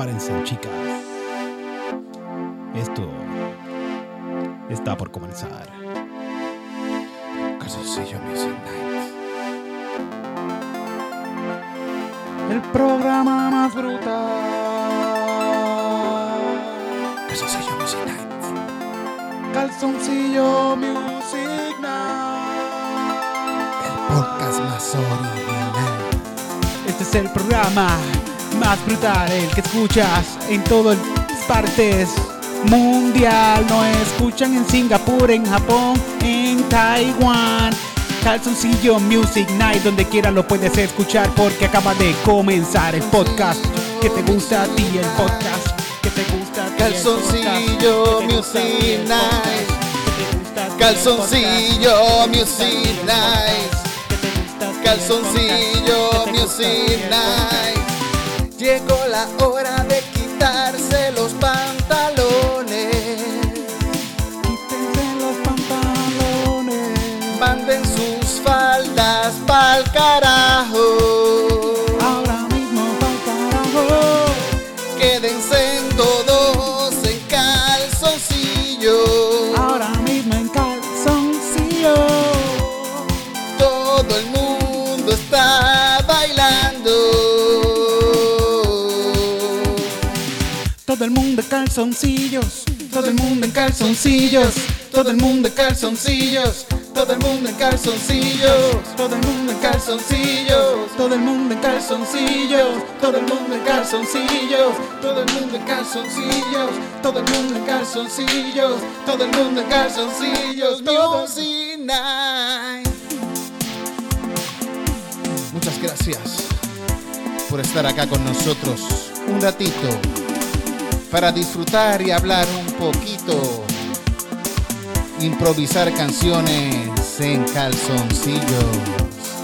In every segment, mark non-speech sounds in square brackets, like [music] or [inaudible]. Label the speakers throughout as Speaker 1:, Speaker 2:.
Speaker 1: Prepárense, chicas. Esto está por comenzar.
Speaker 2: Calzoncillo Music Night.
Speaker 1: El programa más brutal.
Speaker 2: Calzoncillo Music Night.
Speaker 1: Calzoncillo Music Night.
Speaker 2: El podcast más original.
Speaker 1: Este es el programa más brutal, el que escuchas en todas partes mundial. No escuchan en Singapur, en Japón, en Taiwán. Calzoncillo Music Night, donde quiera lo puedes escuchar porque acaba de comenzar el podcast que te gusta a ti, el podcast que te gusta a ti. el
Speaker 2: Calzoncillo Music Night. Calzoncillo Music Night.
Speaker 1: que te gusta a ti, el
Speaker 2: Calzoncillo Music. Night. Llegó la hora de quitarse los pantalones.
Speaker 1: Quítense los pantalones.
Speaker 2: Manden sus faldas pa'l carajo.
Speaker 1: Calzoncillos. Todo el mundo en calzoncillos.
Speaker 2: Todo el mundo en calzoncillos. Todo el mundo en calzoncillos.
Speaker 1: Todo el mundo en calzoncillos. Todo el mundo en calzoncillos.
Speaker 2: Todo el mundo en calzoncillos. Todo el mundo en calzoncillos. Todo el mundo en calzoncillos. Todo el mundo en calzoncillos. Music. Muchas gracias por estar acá con nosotros un ratito para disfrutar y hablar un poquito. Improvisar canciones en calzoncillos.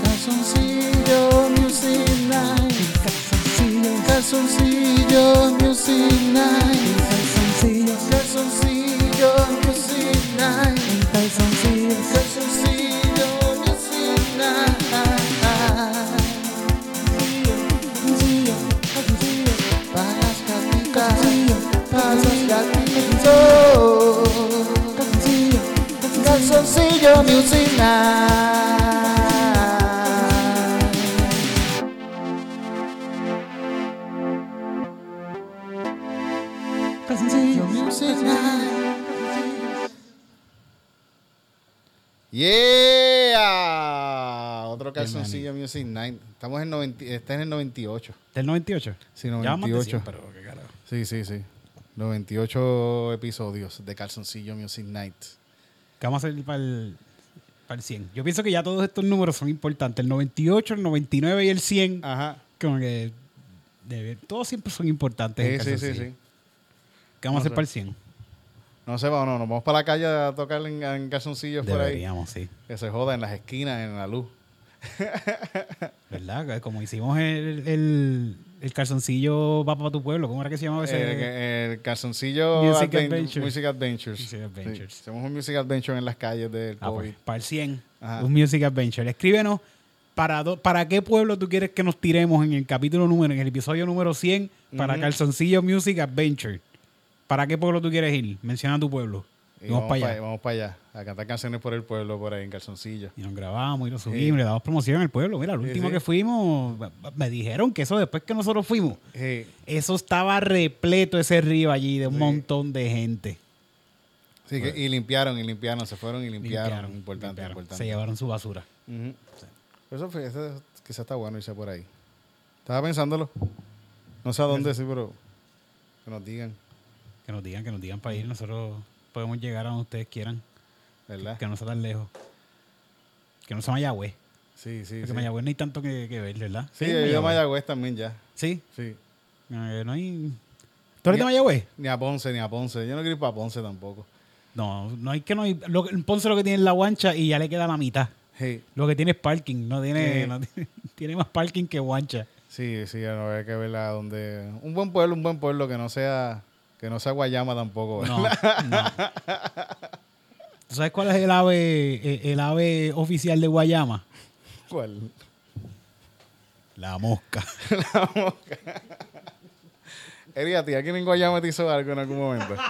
Speaker 2: Calzoncillo Music Night.
Speaker 1: Calzoncillos.
Speaker 2: Calzoncillo Music Night.
Speaker 1: Calzoncillos.
Speaker 2: Calzoncillo Music Night.
Speaker 1: Calzoncillos.
Speaker 2: Calzoncillo Music Night. Calzoncillo Music Night.
Speaker 1: Calzoncillos.
Speaker 2: Music Night. Yeah, otro calzoncillo Music Night. Estamos en 90, está en el 98.
Speaker 1: ¿Del 98?
Speaker 2: Sí,
Speaker 1: Ya vamos de
Speaker 2: 98.
Speaker 1: 100, pero qué carajo.
Speaker 2: Sí, sí, sí. 98 episodios de Calzoncillo Music Night.
Speaker 1: ¿Qué vamos a hacer para el, para el 100? Yo pienso que ya todos estos números son importantes. El 98, el 99 y el 100.
Speaker 2: Ajá.
Speaker 1: Como que debe- todos siempre son importantes. en
Speaker 2: Sí, sí, sí, sí.
Speaker 1: ¿Qué vamos a hacer para el 100?
Speaker 2: No sé, vamos, no, nos vamos para la calle a tocar en, en calzoncillos por ahí.
Speaker 1: Sí.
Speaker 2: Que se joda en las esquinas, en la luz. [laughs]
Speaker 1: ¿Verdad? Como hicimos el, el, el calzoncillo va para tu pueblo. ¿Cómo era que se llamaba ese?
Speaker 2: El calzoncillo
Speaker 1: Music
Speaker 2: Adven-
Speaker 1: Adventures.
Speaker 2: Music Adventures.
Speaker 1: Music Adventures.
Speaker 2: Sí, hacemos un Music Adventure en las calles del
Speaker 1: Ah,
Speaker 2: COVID.
Speaker 1: pues, para el 100.
Speaker 2: Ajá.
Speaker 1: Un Music Adventure. Escríbenos para, do- para qué pueblo tú quieres que nos tiremos en el capítulo número, en el episodio número 100 para. Calzoncillo Music Adventure. ¿Para qué pueblo tú quieres ir? Menciona tu pueblo.
Speaker 2: Y
Speaker 1: vamos, para allá.
Speaker 2: Vamos para allá. A cantar canciones por el pueblo, por ahí, en calzoncillo.
Speaker 1: Y nos grabamos y lo subimos,
Speaker 2: Sí.
Speaker 1: le damos promoción al pueblo. Mira, el último
Speaker 2: sí.
Speaker 1: que fuimos, me dijeron que eso después que nosotros fuimos, eso estaba repleto ese río allí de un montón de gente.
Speaker 2: Sí, que- y limpiaron, y limpiaron, se fueron y limpiaron.
Speaker 1: Limpiaron,
Speaker 2: importante,
Speaker 1: limpiaron.
Speaker 2: importante.
Speaker 1: Se llevaron su basura.
Speaker 2: Eso fue, eso quizás está bueno irse por ahí. Estaba pensándolo. No sé a dónde, sí, pero que nos digan,
Speaker 1: Que nos digan, que nos digan para ir. Nosotros podemos llegar a donde ustedes quieran.
Speaker 2: ¿verdad?
Speaker 1: Que no sea tan lejos. Que no sea Mayagüez.
Speaker 2: Sí, sí,
Speaker 1: Porque
Speaker 2: sí.
Speaker 1: Mayagüez no hay tanto que, que ver, ¿verdad?
Speaker 2: Sí, yo he ido a Mayagüez también ya.
Speaker 1: Sí.
Speaker 2: Sí.
Speaker 1: Eh, no hay... ¿Tú eres de
Speaker 2: Ni-
Speaker 1: Mayagüez?
Speaker 2: Ni a Ponce, ni a Ponce. Yo no quiero ir para Ponce tampoco.
Speaker 1: No, no hay que no hay... Lo, Ponce lo que tiene es la guancha y ya le queda la mitad.
Speaker 2: Sí,
Speaker 1: Lo que tiene es parking. No tiene,
Speaker 2: Sí.
Speaker 1: no tiene, [laughs] tiene más parking que guancha.
Speaker 2: sí, sí, no hay que verla donde... Un buen pueblo, un buen pueblo que no sea... Que no sea Guayama tampoco.
Speaker 1: No,
Speaker 2: ¿verdad?
Speaker 1: no. ¿Tú sabes cuál es el ave, el ave oficial de Guayama?
Speaker 2: ¿Cuál?
Speaker 1: La mosca. [laughs]
Speaker 2: Eri, ¿a ti alguien en Guayama te hizo algo en algún momento? [laughs]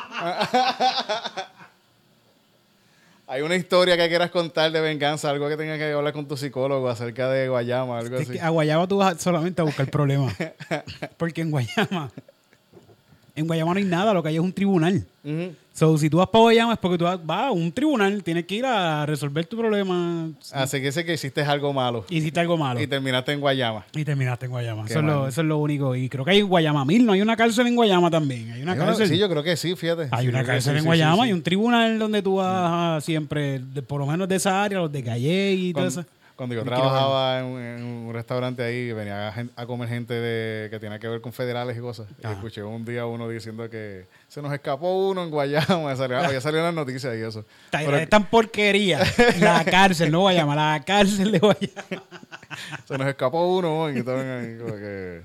Speaker 2: Hay una historia que quieras contar de venganza, algo que tengas que hablar con tu psicólogo acerca de Guayama, algo
Speaker 1: Es
Speaker 2: así.
Speaker 1: que a Guayama tú vas solamente a buscar problemas. Porque en Guayama, en Guayama no hay nada, lo que hay es un tribunal.
Speaker 2: Ujú.
Speaker 1: So, si tú vas para Guayama es porque tú vas, vas a un tribunal, tienes que ir a resolver tu problema.
Speaker 2: Así que sé que hiciste algo malo
Speaker 1: Hiciste algo malo.
Speaker 2: y terminaste en Guayama.
Speaker 1: Y terminaste en Guayama. Eso es, lo, eso es lo único. Y creo que hay Guayama mil, no hay una cárcel en Guayama también. Hay una
Speaker 2: una-
Speaker 1: cárcel.
Speaker 2: sí, yo creo que sí, fíjate.
Speaker 1: Hay
Speaker 2: Sí,
Speaker 1: una cárcel
Speaker 2: sí,
Speaker 1: en
Speaker 2: sí,
Speaker 1: Guayama y un tribunal donde tú vas a siempre, de- por lo menos de esa área, los de Calle y todo eso.
Speaker 2: Cuando yo trabajaba en, un- en un restaurante ahí, venía a comer gente de, que tenía que ver con federales y cosas. Y escuché un día uno diciendo que se nos escapó uno en Guayama. [laughs] Salió, salido en las noticias y eso.
Speaker 1: Está-
Speaker 2: Pero
Speaker 1: Es tan porquería. La cárcel, no Guayama, la cárcel de Guayama. [laughs]
Speaker 2: se nos escapó uno y estaban ahí como que...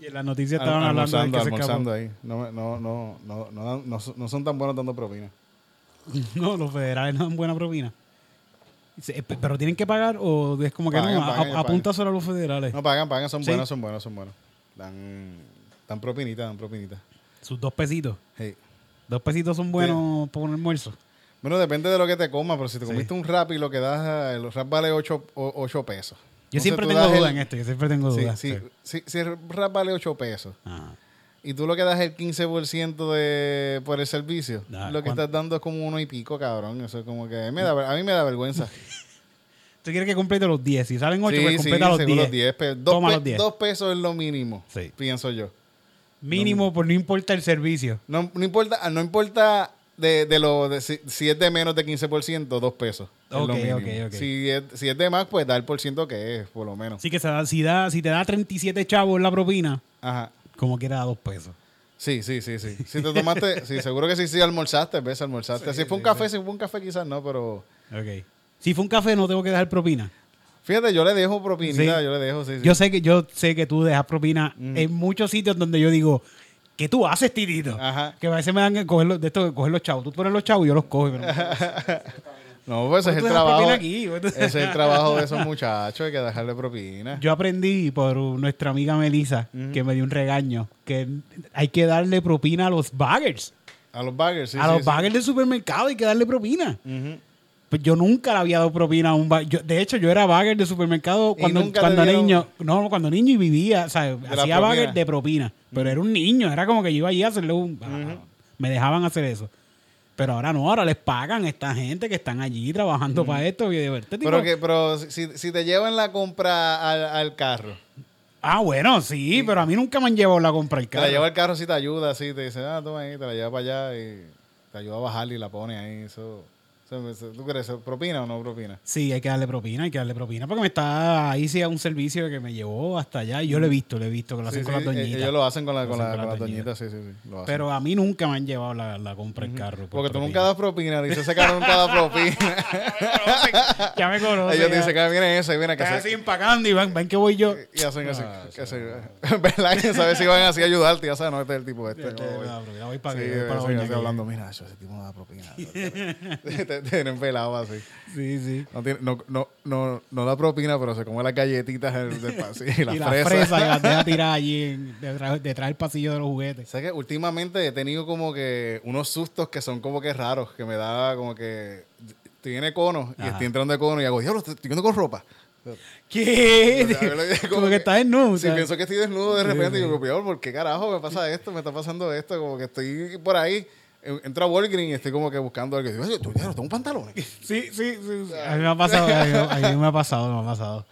Speaker 1: Y en las noticias estaban hablando de que se
Speaker 2: almorzando ahí. No, no, no, no, no son tan buenos dando propina. [laughs]
Speaker 1: No, los federales no dan buena propina. Eh, Pero tienen que pagar o es como que
Speaker 2: Pagan,
Speaker 1: no, a-
Speaker 2: pagan,
Speaker 1: a- los federales.
Speaker 2: No pagan, pagan, son
Speaker 1: Sí.
Speaker 2: buenos, son buenos, son buenos. Dan, dan propinita, dan propinita.
Speaker 1: Sus dos pesitos.
Speaker 2: Hey.
Speaker 1: Dos pesitos son buenos por un almuerzo.
Speaker 2: Bueno, depende de lo que te comas, pero si te
Speaker 1: Sí.
Speaker 2: comiste un rap y lo que das, eh, el rap vale 8, pesos.
Speaker 1: Yo
Speaker 2: Entonces
Speaker 1: siempre tengo duda
Speaker 2: el-
Speaker 1: en esto, yo siempre tengo
Speaker 2: Sí,
Speaker 1: dudas.
Speaker 2: sí,
Speaker 1: sí.
Speaker 2: sí, si el rap vale 8 pesos
Speaker 1: Ajá.
Speaker 2: Y tú lo que das es el 15% de, por el servicio,
Speaker 1: Ah,
Speaker 2: lo que
Speaker 1: ¿cuánto?
Speaker 2: estás dando es como uno y pico, cabrón. Eso es como que me da, a mí me da vergüenza. [laughs]
Speaker 1: Tú quieres que complete los 10. Si salen 8,
Speaker 2: sí,
Speaker 1: pues
Speaker 2: sí,
Speaker 1: completa los
Speaker 2: según
Speaker 1: 10.
Speaker 2: los 10 pesos. Dos,
Speaker 1: Toma
Speaker 2: pe-
Speaker 1: los 10.
Speaker 2: dos pesos es lo mínimo,
Speaker 1: Sí.
Speaker 2: pienso yo.
Speaker 1: Mínimo, por no importa el servicio.
Speaker 2: No, no importa, no importa de, de lo de, si, si es de menos de 15%, dos pesos. es
Speaker 1: Ok,
Speaker 2: lo mínimo.
Speaker 1: ok.
Speaker 2: Si, es, si es de más, pues da el por ciento que es, por lo menos.
Speaker 1: Así que se da- si, da, si te da 37 chavos la propina,
Speaker 2: Ajá.
Speaker 1: Como quiera 2 pesos.
Speaker 2: Sí, sí, sí, sí. Si te tomaste, sí, seguro que sí, sí almorzaste, ves, almorzaste. si fue un café, si fue un café quizás no, pero
Speaker 1: Ok. Si fue un café, no tengo que dejar propina.
Speaker 2: fíjate, yo le dejo propinita,
Speaker 1: Sí.
Speaker 2: yo le dejo, sí, sí.
Speaker 1: Yo sé que yo sé que tú dejas propina
Speaker 2: Mm.
Speaker 1: en muchos sitios donde yo digo, ¿qué tú haces, titito?
Speaker 2: Ajá.
Speaker 1: Que a veces me dan que coger los, de esto, coger los chavos. Tú pones los chavos y yo los cojo. Pero, [laughs]
Speaker 2: No, pues ese es el
Speaker 1: dejas
Speaker 2: trabajo.
Speaker 1: aquí, pues,
Speaker 2: Ese es el trabajo de esos muchachos, hay que dejarle propina.
Speaker 1: Yo aprendí por nuestra amiga Melissa, que me dio un regaño, que hay que darle propina a los baggers.
Speaker 2: A los baggers, sí.
Speaker 1: a
Speaker 2: sí,
Speaker 1: los
Speaker 2: sí.
Speaker 1: baggers del supermercado hay que darle propina. Pues yo nunca le había dado propina a un bagger. De hecho, yo era bagger de supermercado
Speaker 2: ¿Y
Speaker 1: cuando, cuando niño. No, cuando niño y vivía. O sea, hacía bagger de propina. Pero era un niño. Era como que yo iba allí a hacerle un. Me dejaban hacer eso. Pero ahora no, ahora les pagan a esta gente que están allí trabajando para esto. Y tipo-
Speaker 2: Pero, que, pero si, si te llevan la compra al, al carro,
Speaker 1: Ah, bueno, sí, pero a mí nunca me han llevado la compra el
Speaker 2: te la
Speaker 1: carro.
Speaker 2: lleva el carro si te ayuda, así te dice, ah, toma ahí, te la lleva para allá y te ayuda a bajar y la pone ahí. Eso- ¿Tú crees? ¿Propina o no propina?
Speaker 1: Sí, hay que darle propina, hay que darle propina. Porque me está ahí sí a un servicio que me llevó hasta allá. Y yo lo he visto, lo he visto, que lo hacen
Speaker 2: Sí,
Speaker 1: con
Speaker 2: sí,
Speaker 1: las doñitas.
Speaker 2: Ellos lo hacen con, la,
Speaker 1: Lo
Speaker 2: con,
Speaker 1: hacen
Speaker 2: la,
Speaker 1: con las
Speaker 2: doñitas, sí, sí, sí. Lo hacen.
Speaker 1: Pero a mí nunca me han llevado la, la compra el carro. por
Speaker 2: Porque tú
Speaker 1: propina.
Speaker 2: nunca das propina, dice ese carro nunca da propina. [laughs]
Speaker 1: ya me conocen.
Speaker 2: Ellos dicen que viene eso y viene que se-
Speaker 1: así empacando y ven, ven que voy yo.
Speaker 2: Y hacen así. [laughs] ¿Verdad? Que sabes si van así a ayudarte. Ya sabes, no, este es el tipo este.
Speaker 1: Este,
Speaker 2: voy.
Speaker 1: para que- voy para
Speaker 2: hablando, mira, ese tipo no da propina. [laughs] te, tienen pelado así.
Speaker 1: Sí, sí.
Speaker 2: No, tiene- no, no, no, no da propina, pero se come las galletitas del, pasillo [laughs] y las
Speaker 1: y las
Speaker 2: fresas.
Speaker 1: fresas y las deja [laughs] tirar allí en- detrás, detrás del pasillo de los juguetes.
Speaker 2: Sé que últimamente he tenido como que unos sustos que son como que raros, que me da como que estoy en cono y
Speaker 1: Ajá.
Speaker 2: estoy entrando de cono y hago, diablo, estoy viendo con ropa.
Speaker 1: ¿Qué? [laughs]
Speaker 2: Como
Speaker 1: Como que estás desnudo. o
Speaker 2: Si
Speaker 1: sea.
Speaker 2: pienso que estoy desnudo de repente,
Speaker 1: Sí,
Speaker 2: y digo, "Peor, ¿por qué carajo me pasa esto? Me está pasando esto. Como que estoy por ahí, entro a Walgreens y estoy como que buscando algo. Y digo, tú, diablo, tengo pantalones. [laughs]
Speaker 1: Sí, sí, sí. sí. A mí me ha pasado, a mí, [laughs] a mí me ha pasado, me ha pasado.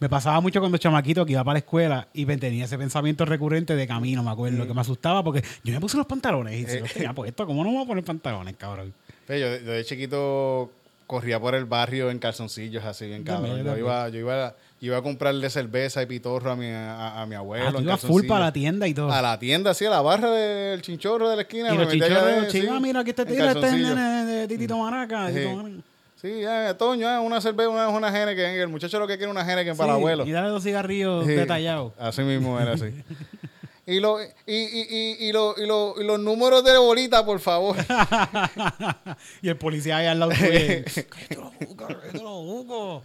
Speaker 1: Me pasaba mucho cuando chamaquito que iba para la escuela y me tenía ese pensamiento recurrente de camino, me acuerdo, que me asustaba porque yo me puse los pantalones y si los tenía puestos, ¿cómo no me voy a poner pantalones, cabrón?
Speaker 2: Pero yo, yo de chiquito corría por el barrio en calzoncillos así bien cabrón.
Speaker 1: yo
Speaker 2: iba, yo iba, iba a comprarle cerveza y pitorro a mi, a, a mi abuelo.
Speaker 1: Ah, tú
Speaker 2: en
Speaker 1: ibas full para la tienda y todo.
Speaker 2: A la tienda, sí, a la barra del chinchorro de la esquina.
Speaker 1: y los chicos,
Speaker 2: sí,
Speaker 1: ah, mira, aquí te tira este nene de Titito Maraca.
Speaker 2: Sí.
Speaker 1: Titito Maraca.
Speaker 2: Sí, ya, Toño, una cerveza, una, una Heineken. El muchacho lo que quiere es una Heineken para el
Speaker 1: Sí,
Speaker 2: abuelo.
Speaker 1: Y dale dos cigarrillos
Speaker 2: Sí.
Speaker 1: detallados.
Speaker 2: Así mismo era así. [laughs] Y, lo, y, y, y, y, lo, y, lo, y los números de bolita, por favor. [laughs]
Speaker 1: y el policía ahí al lado tuyo. [laughs] Cállate los jucos.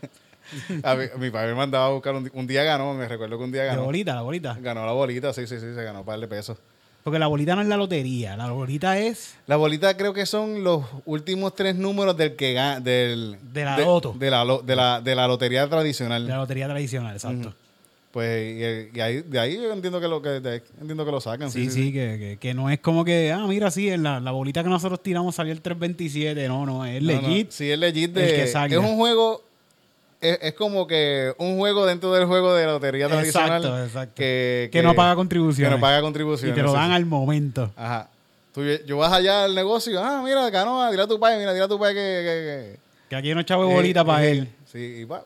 Speaker 1: [laughs]
Speaker 2: A mi padre me mandaba a buscar un, un día ganó, me recuerdo que un día
Speaker 1: La
Speaker 2: ganó.
Speaker 1: bolita, la bolita.
Speaker 2: Ganó la bolita, sí, sí, sí, se ganó un par de pesos.
Speaker 1: Porque la bolita no es la lotería. La bolita es
Speaker 2: La bolita creo que son los últimos tres números del que ga- del
Speaker 1: De la loto.
Speaker 2: de la, lo- de la de la lotería tradicional.
Speaker 1: la lotería tradicional, exacto.
Speaker 2: Pues y, y ahí, de ahí yo entiendo que lo que de ahí entiendo que lo sacan.
Speaker 1: Sí, sí, que, que, que no es como que, ah, mira, sí, en la, la bolita que nosotros tiramos salió el 327. No, no, es
Speaker 2: No, no,
Speaker 1: legit.
Speaker 2: sí, es legit de es un juego es, es como que un juego dentro del juego de la lotería tradicional
Speaker 1: Exacto, exacto.
Speaker 2: que,
Speaker 1: Que no paga contribuciones.
Speaker 2: que no paga
Speaker 1: Y
Speaker 2: contribuciones.
Speaker 1: te lo dan al momento.
Speaker 2: Ajá. Tú, yo vas allá al negocio, ah, mira, ganó, dile a tu padre, mira, dile a tu padre que, que,
Speaker 1: Que aquí hay
Speaker 2: que-
Speaker 1: de bolita
Speaker 2: eh,
Speaker 1: para
Speaker 2: eh,
Speaker 1: él.
Speaker 2: Sí, y va.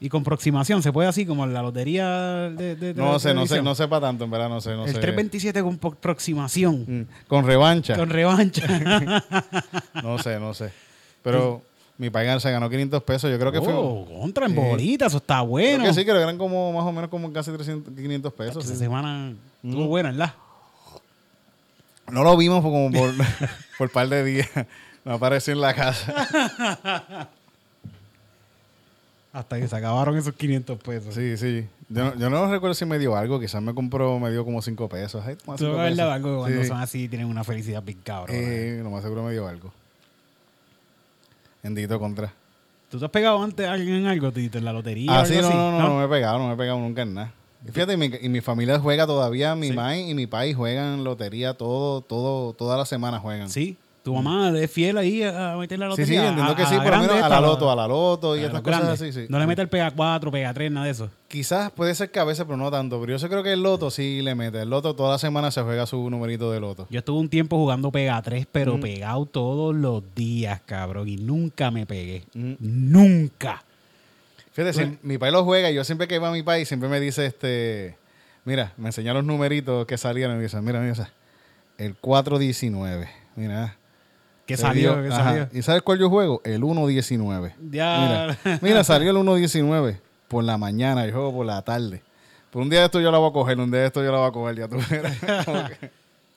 Speaker 1: Y con proximación, ¿se puede así como en la lotería de, de- de
Speaker 2: No
Speaker 1: la
Speaker 2: sé, no sé, no sé para tanto, en verdad, no sé, no
Speaker 1: el
Speaker 2: sé.
Speaker 1: 327 con proximación.
Speaker 2: Mm, Con revancha.
Speaker 1: Con revancha. [laughs]
Speaker 2: No sé, no sé. Pero mi país se ganó 500 pesos. Yo creo que fue.
Speaker 1: oh, contra en
Speaker 2: Sí.
Speaker 1: bolita, eso está
Speaker 2: Creo
Speaker 1: bueno.
Speaker 2: que sí, creo que eran como más o menos como casi 300, 500 pesos.
Speaker 1: Esa
Speaker 2: sí.
Speaker 1: semana estuvo buena, ¿verdad?
Speaker 2: No lo vimos por como por, [laughs] por par de días. No apareció en la casa. [laughs]
Speaker 1: Hasta que se acabaron esos 500 pesos.
Speaker 2: Sí, sí. Yo, no- yo no recuerdo si me dio algo. Quizás me compró, me dio como 5 pesos. Ay,
Speaker 1: es verdad,
Speaker 2: pesos.
Speaker 1: algo cuando
Speaker 2: Sí.
Speaker 1: son así tienen una felicidad bien cabrón.
Speaker 2: Eh, lo más seguro me dio algo. Bendito contra.
Speaker 1: ¿Tú te has pegado antes a alguien en algo, Tito, en la lotería? o
Speaker 2: Ah, sí,
Speaker 1: algo
Speaker 2: no,
Speaker 1: así?
Speaker 2: no, no, no me he pegado, no me he pegado nunca en nada. Y fíjate, y mi, y mi familia juega todavía, mi
Speaker 1: Sí.
Speaker 2: mai y mi país juegan lotería todo, todo, toda la semana juegan.
Speaker 1: Sí. Tu mamá es fiel ahí a meter la
Speaker 2: Sí,
Speaker 1: lotería.
Speaker 2: sí, entiendo
Speaker 1: a-
Speaker 2: que
Speaker 1: a
Speaker 2: sí,
Speaker 1: la
Speaker 2: por lo menos a la loto, a la loto y
Speaker 1: a
Speaker 2: estas cosas así, sí.
Speaker 1: No le mete el pega 4, pega 3, nada de eso.
Speaker 2: Quizás puede ser que a veces, pero no tanto. Pero yo sí creo que el loto sí le mete. El loto toda la semana se juega su numerito de loto.
Speaker 1: Yo estuve un tiempo jugando pega 3,
Speaker 2: Mm.
Speaker 1: pero pegado todos los días, cabrón. Y nunca me pegué.
Speaker 2: Mm.
Speaker 1: Nunca.
Speaker 2: Fíjate, si mi país lo juega y yo siempre que iba a mi país, siempre me dice, este, mira, me enseña los numeritos que salían y me dice, mira, mira, el 419, mira.
Speaker 1: ¿Qué
Speaker 2: Se
Speaker 1: salió?
Speaker 2: dio,
Speaker 1: ¿Qué
Speaker 2: ajá.
Speaker 1: salió?
Speaker 2: ¿Y sabes cuál yo juego? El 119.
Speaker 1: Ya.
Speaker 2: Mira, mira, salió el 119 por la mañana, yo juego por la tarde. Por un día de esto yo la voy a coger, un día de esto yo la voy a coger, ya tú [laughs] que-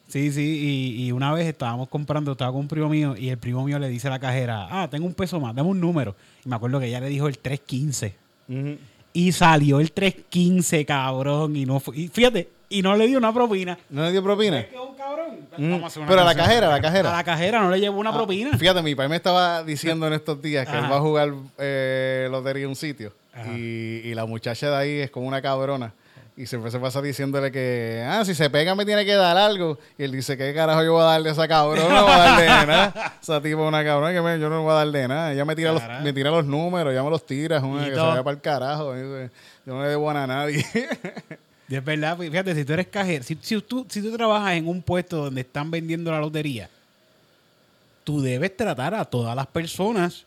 Speaker 1: Sí, sí, y, y una vez estábamos comprando, estaba con un primo mío y el primo mío le dice a la cajera, ah, tengo un peso más, dame un número. Y me acuerdo que ella le dijo el 315.
Speaker 2: Ujú.
Speaker 1: Y salió el 315, cabrón, y no fue, y fíjate, y no le dio una propina.
Speaker 2: ¿No le dio propina?
Speaker 1: Es que un cabrón.
Speaker 2: Mm.
Speaker 1: Vamos a
Speaker 2: Pero a la cajera, a la cajera.
Speaker 1: A la cajera no le llevó una
Speaker 2: Ah,
Speaker 1: propina.
Speaker 2: Fíjate, mi país me estaba diciendo en estos días que él va a jugar eh, lotería en un sitio. Y, y la muchacha de ahí es como una cabrona. Y siempre se pasa diciéndole que, ah, si se pega me tiene que dar algo. Y él dice, ¿qué carajo yo voy a darle a esa cabrona? No voy a darle de [laughs] nada. Esa tipo es una cabrona que me- yo no voy a dar de nada. Ella me tira, los, me tira los números, ella me los tira. es una que se vaya para el carajo. Yo no le debo a nadie. [laughs]
Speaker 1: Y es verdad, pues, fíjate, si tú eres cajero, si, si tú, si tú trabajas en un puesto donde están vendiendo la lotería, tú debes tratar a todas las personas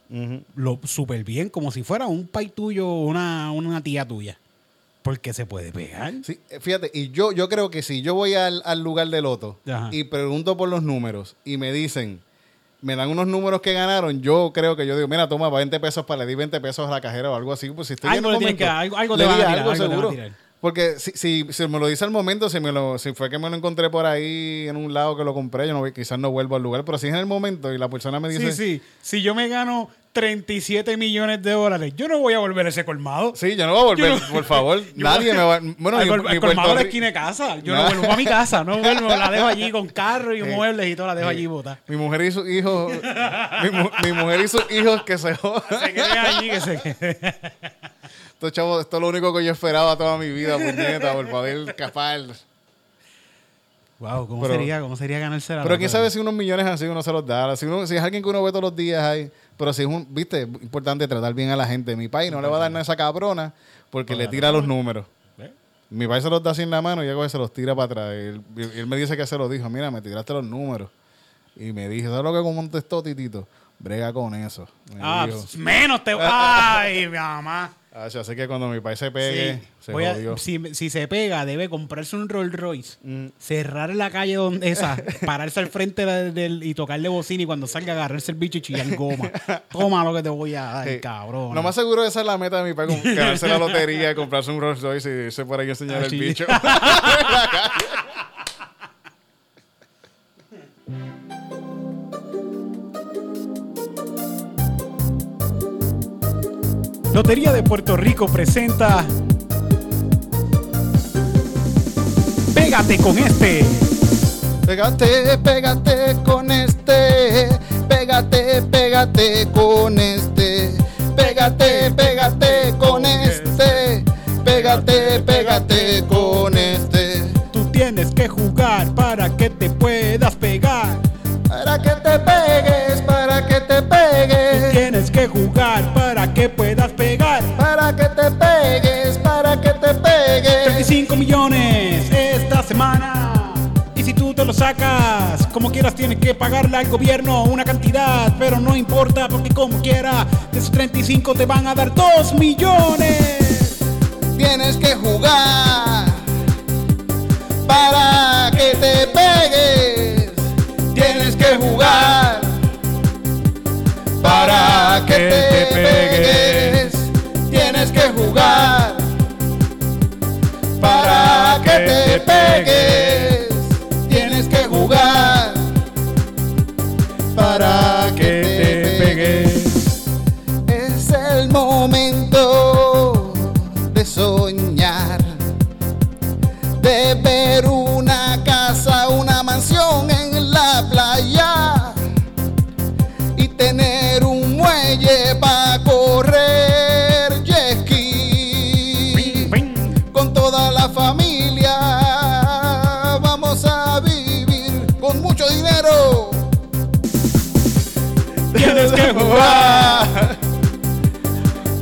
Speaker 1: lo súper bien, como si fuera un pai tuyo o una, una tía tuya. Porque se puede pegar.
Speaker 2: Sí, eh, fíjate, y yo, yo creo que si yo voy al, al lugar de loto
Speaker 1: Ajá.
Speaker 2: y pregunto por los números y me dicen, me dan unos números que ganaron, yo creo que yo digo, mira, toma 20 pesos para le di 20 pesos a la cajera o algo así, pues si estoy
Speaker 1: Algo
Speaker 2: en momento,
Speaker 1: que te van a tirar,
Speaker 2: algo
Speaker 1: algo te van a
Speaker 2: seguro. Porque si, si, si me lo dice al momento, si, me lo, si fue que me lo encontré por ahí en un lado que lo compré, yo no, quizás no vuelvo al lugar, pero si es en el momento y la persona me dice,
Speaker 1: Sí, sí. Si yo me gano 37 millones de dólares, yo no voy a volver a ese colmado.
Speaker 2: Sí, yo no voy a volver,
Speaker 1: no-
Speaker 2: por favor. [laughs] Nadie me va. Bueno,
Speaker 1: al, col- al colmado de la esquina de casa. Yo
Speaker 2: No.
Speaker 1: no vuelvo a mi casa, no [laughs] vuelvo, la dejo allí con carro y muebles y todo, la dejo allí botada.
Speaker 2: Mi mujer y sus hijos. mi, mi mujer y sus hijos que se [laughs] jodan.
Speaker 1: Se queden allí, que se queden.
Speaker 2: Esto, chavo, esto es lo único que yo esperaba toda mi vida, puñeta, por poder escapar.
Speaker 1: Wow, ¿cómo,
Speaker 2: Pero-
Speaker 1: sería, ¿cómo sería ganarse la
Speaker 2: Pero quién sabe si unos millones así uno se los da. Si, uno- si es alguien que uno ve todos los días ahí. Pero si es un, viste, importante tratar bien a la gente. Mi país no le va a dar nada a esa cabrona porque le tira los números.
Speaker 1: ¿Ve?
Speaker 2: Mi país se los da en la mano y ella se los tira para atrás. Él, me dice que se los dijo. Mira, me tiraste los números. Y me dijo, ¿sabes lo que contestó Titito? Brega con eso. Me
Speaker 1: Ah, pues, menos te... Ay, mi mamá.
Speaker 2: Ah, yo sé que cuando mi país se pegue,
Speaker 1: Sí.
Speaker 2: se
Speaker 1: Voy a-
Speaker 2: jodió.
Speaker 1: si, si se pega, debe comprarse un Rolls Royce,
Speaker 2: Mm.
Speaker 1: cerrar la calle donde esa, [laughs] pararse al frente del- y tocarle bocina y cuando salga agarrarse el bicho y chillar goma. Toma lo que te voy a dar,
Speaker 2: Sí.
Speaker 1: cabrón.
Speaker 2: Lo más seguro esa es la meta de mi país, [laughs] ganarse la lotería, comprarse un Rolls Royce y irse por ahí a enseñar
Speaker 1: Ah,
Speaker 2: el bicho. [laughs]
Speaker 1: Lotería de Puerto Rico presenta. Pégate con este.
Speaker 2: Pégate, pégate con este. Pégate, pégate con este. Pégate, pégate con este. Pégate, pégate con este.
Speaker 1: Tú tienes que jugar para sacas, como quieras tienes que pagarle al gobierno una cantidad, pero no importa porque como quiera, de esos 35 te van a dar 2 millones.
Speaker 2: Tienes que jugar para que te pegues. Tienes que jugar para que te pegues. Tienes que jugar para que te pegues.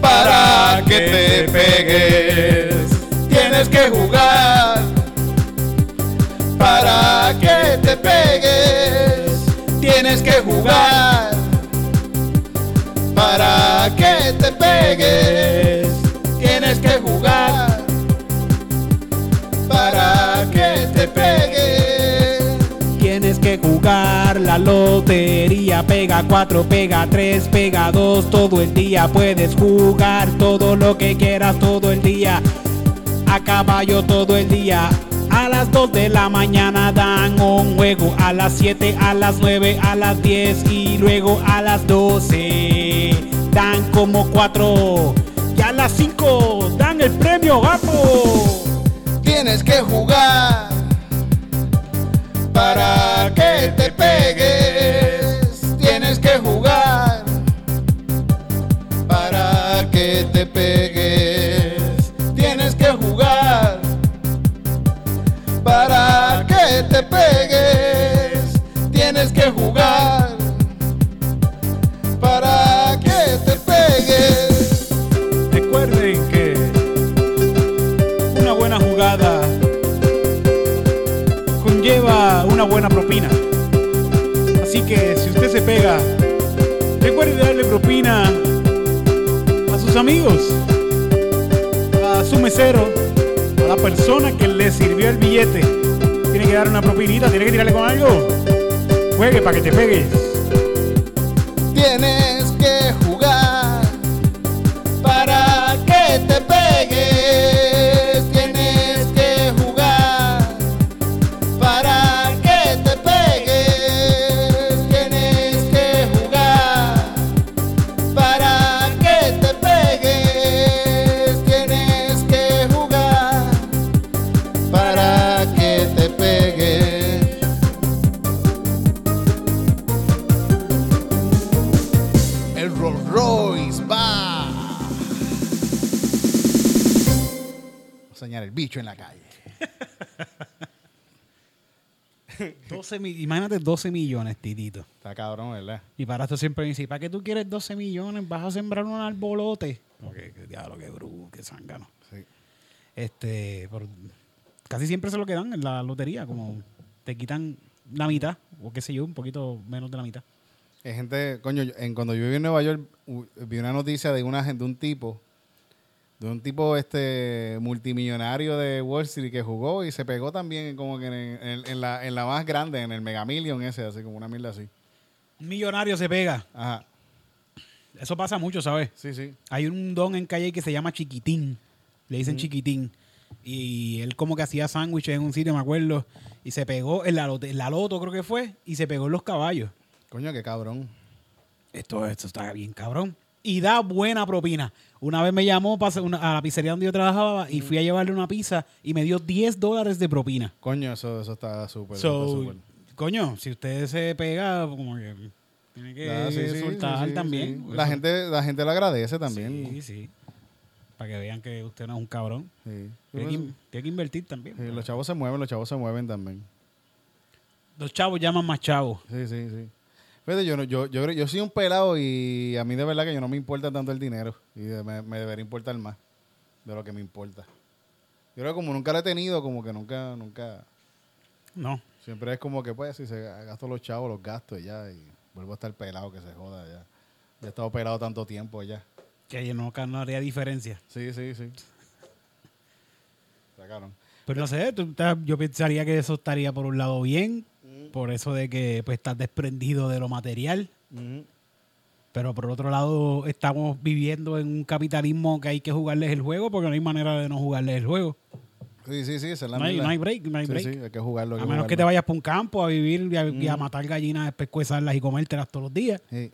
Speaker 2: Para que te pegues.
Speaker 1: Tienes que jugar
Speaker 2: para que te pegues. Tienes que jugar para que te pegues.
Speaker 1: Lotería, pega 4, pega 3, pega 2, todo el día puedes jugar todo lo que quieras todo el día, a caballo todo el día. A las 2 de la mañana dan un juego, a las 7, a las 9, a las 10 y luego a las 12 dan como 4 y a las 5 dan el premio guapo.
Speaker 2: Tienes que jugar para que te Peggy.
Speaker 1: 12 millones, titito.
Speaker 2: Está cabrón, ¿verdad?
Speaker 1: Y para esto siempre me dice, ¿para qué tú quieres 12 millones? ¿Vas a sembrar un arbolote? Como que, que diablo, qué bruto, qué zángano.
Speaker 2: Sí.
Speaker 1: Este, por- casi siempre se lo quedan en la lotería, como te quitan la mitad, o qué sé yo, un poquito menos de la mitad.
Speaker 2: Hay gente, coño, en, cuando yo viví en Nueva York, vi una noticia de una de un tipo, de un tipo este multimillonario de Wall Street que jugó y se pegó también como que en, en- en la, en la más grande, en el Mega Million ese, así como una mierda así.
Speaker 1: Un millonario se pega.
Speaker 2: Ajá.
Speaker 1: Eso pasa mucho, ¿sabes?
Speaker 2: Sí, sí.
Speaker 1: Hay un don en calle que se llama Chiquitín. Le dicen Chiquitín. Y él como que hacía sándwiches en un sitio, me acuerdo. Y se pegó en la, lote- en la loto, creo que fue. Y se pegó en los caballos.
Speaker 2: Coño, qué cabrón.
Speaker 1: Esto, esto está bien cabrón. Y da buena propina. Una vez me llamó a la pizzería donde yo trabajaba y fui a llevarle una pizza y me dio 10 dólares de propina.
Speaker 2: Coño, eso, eso está súper.
Speaker 1: So, coño, si usted se pega, como que tiene que
Speaker 2: Ah, sí,
Speaker 1: soltar
Speaker 2: sí, sí,
Speaker 1: también.
Speaker 2: La gente, la gente lo agradece también.
Speaker 1: Sí, sí. Para que vean que usted no es un cabrón.
Speaker 2: Sí.
Speaker 1: Tiene que, tiene que invertir también.
Speaker 2: Los chavos se mueven, los chavos se mueven también.
Speaker 1: Los chavos llaman más chavos.
Speaker 2: Sí, sí, sí. Fíjate, yo, yo, yo, yo soy un pelado y a mí de verdad que yo no me importa tanto el dinero. Y me, me debería importar más de lo que me importa. Yo creo que como nunca lo he tenido, como que nunca, nunca...
Speaker 1: No.
Speaker 2: Siempre es como que pues si se gasto los chavos, los gastos y ya. Y vuelvo a estar pelado, que se joda ya. Ya he estado pelado tanto tiempo ya.
Speaker 1: Que no, no haría diferencia.
Speaker 2: Sí, sí, sí. [laughs] Sacaron.
Speaker 1: Pero no sé, tú yo pensaría que eso estaría por un lado bien, por eso de que pues estás desprendido de lo material, pero por otro lado estamos viviendo en un capitalismo que hay que jugarles el juego porque no hay manera de no jugarles el juego.
Speaker 2: Sí, sí, sí, esa es la
Speaker 1: No hay,
Speaker 2: mierda.
Speaker 1: no hay break, no hay
Speaker 2: Sí,
Speaker 1: break.
Speaker 2: sí, hay que jugarlo. hay
Speaker 1: a
Speaker 2: que
Speaker 1: menos que te vayas para un campo a vivir y a, y a matar gallinas, después cuezarlas y comértelas todos los días.
Speaker 2: Sí,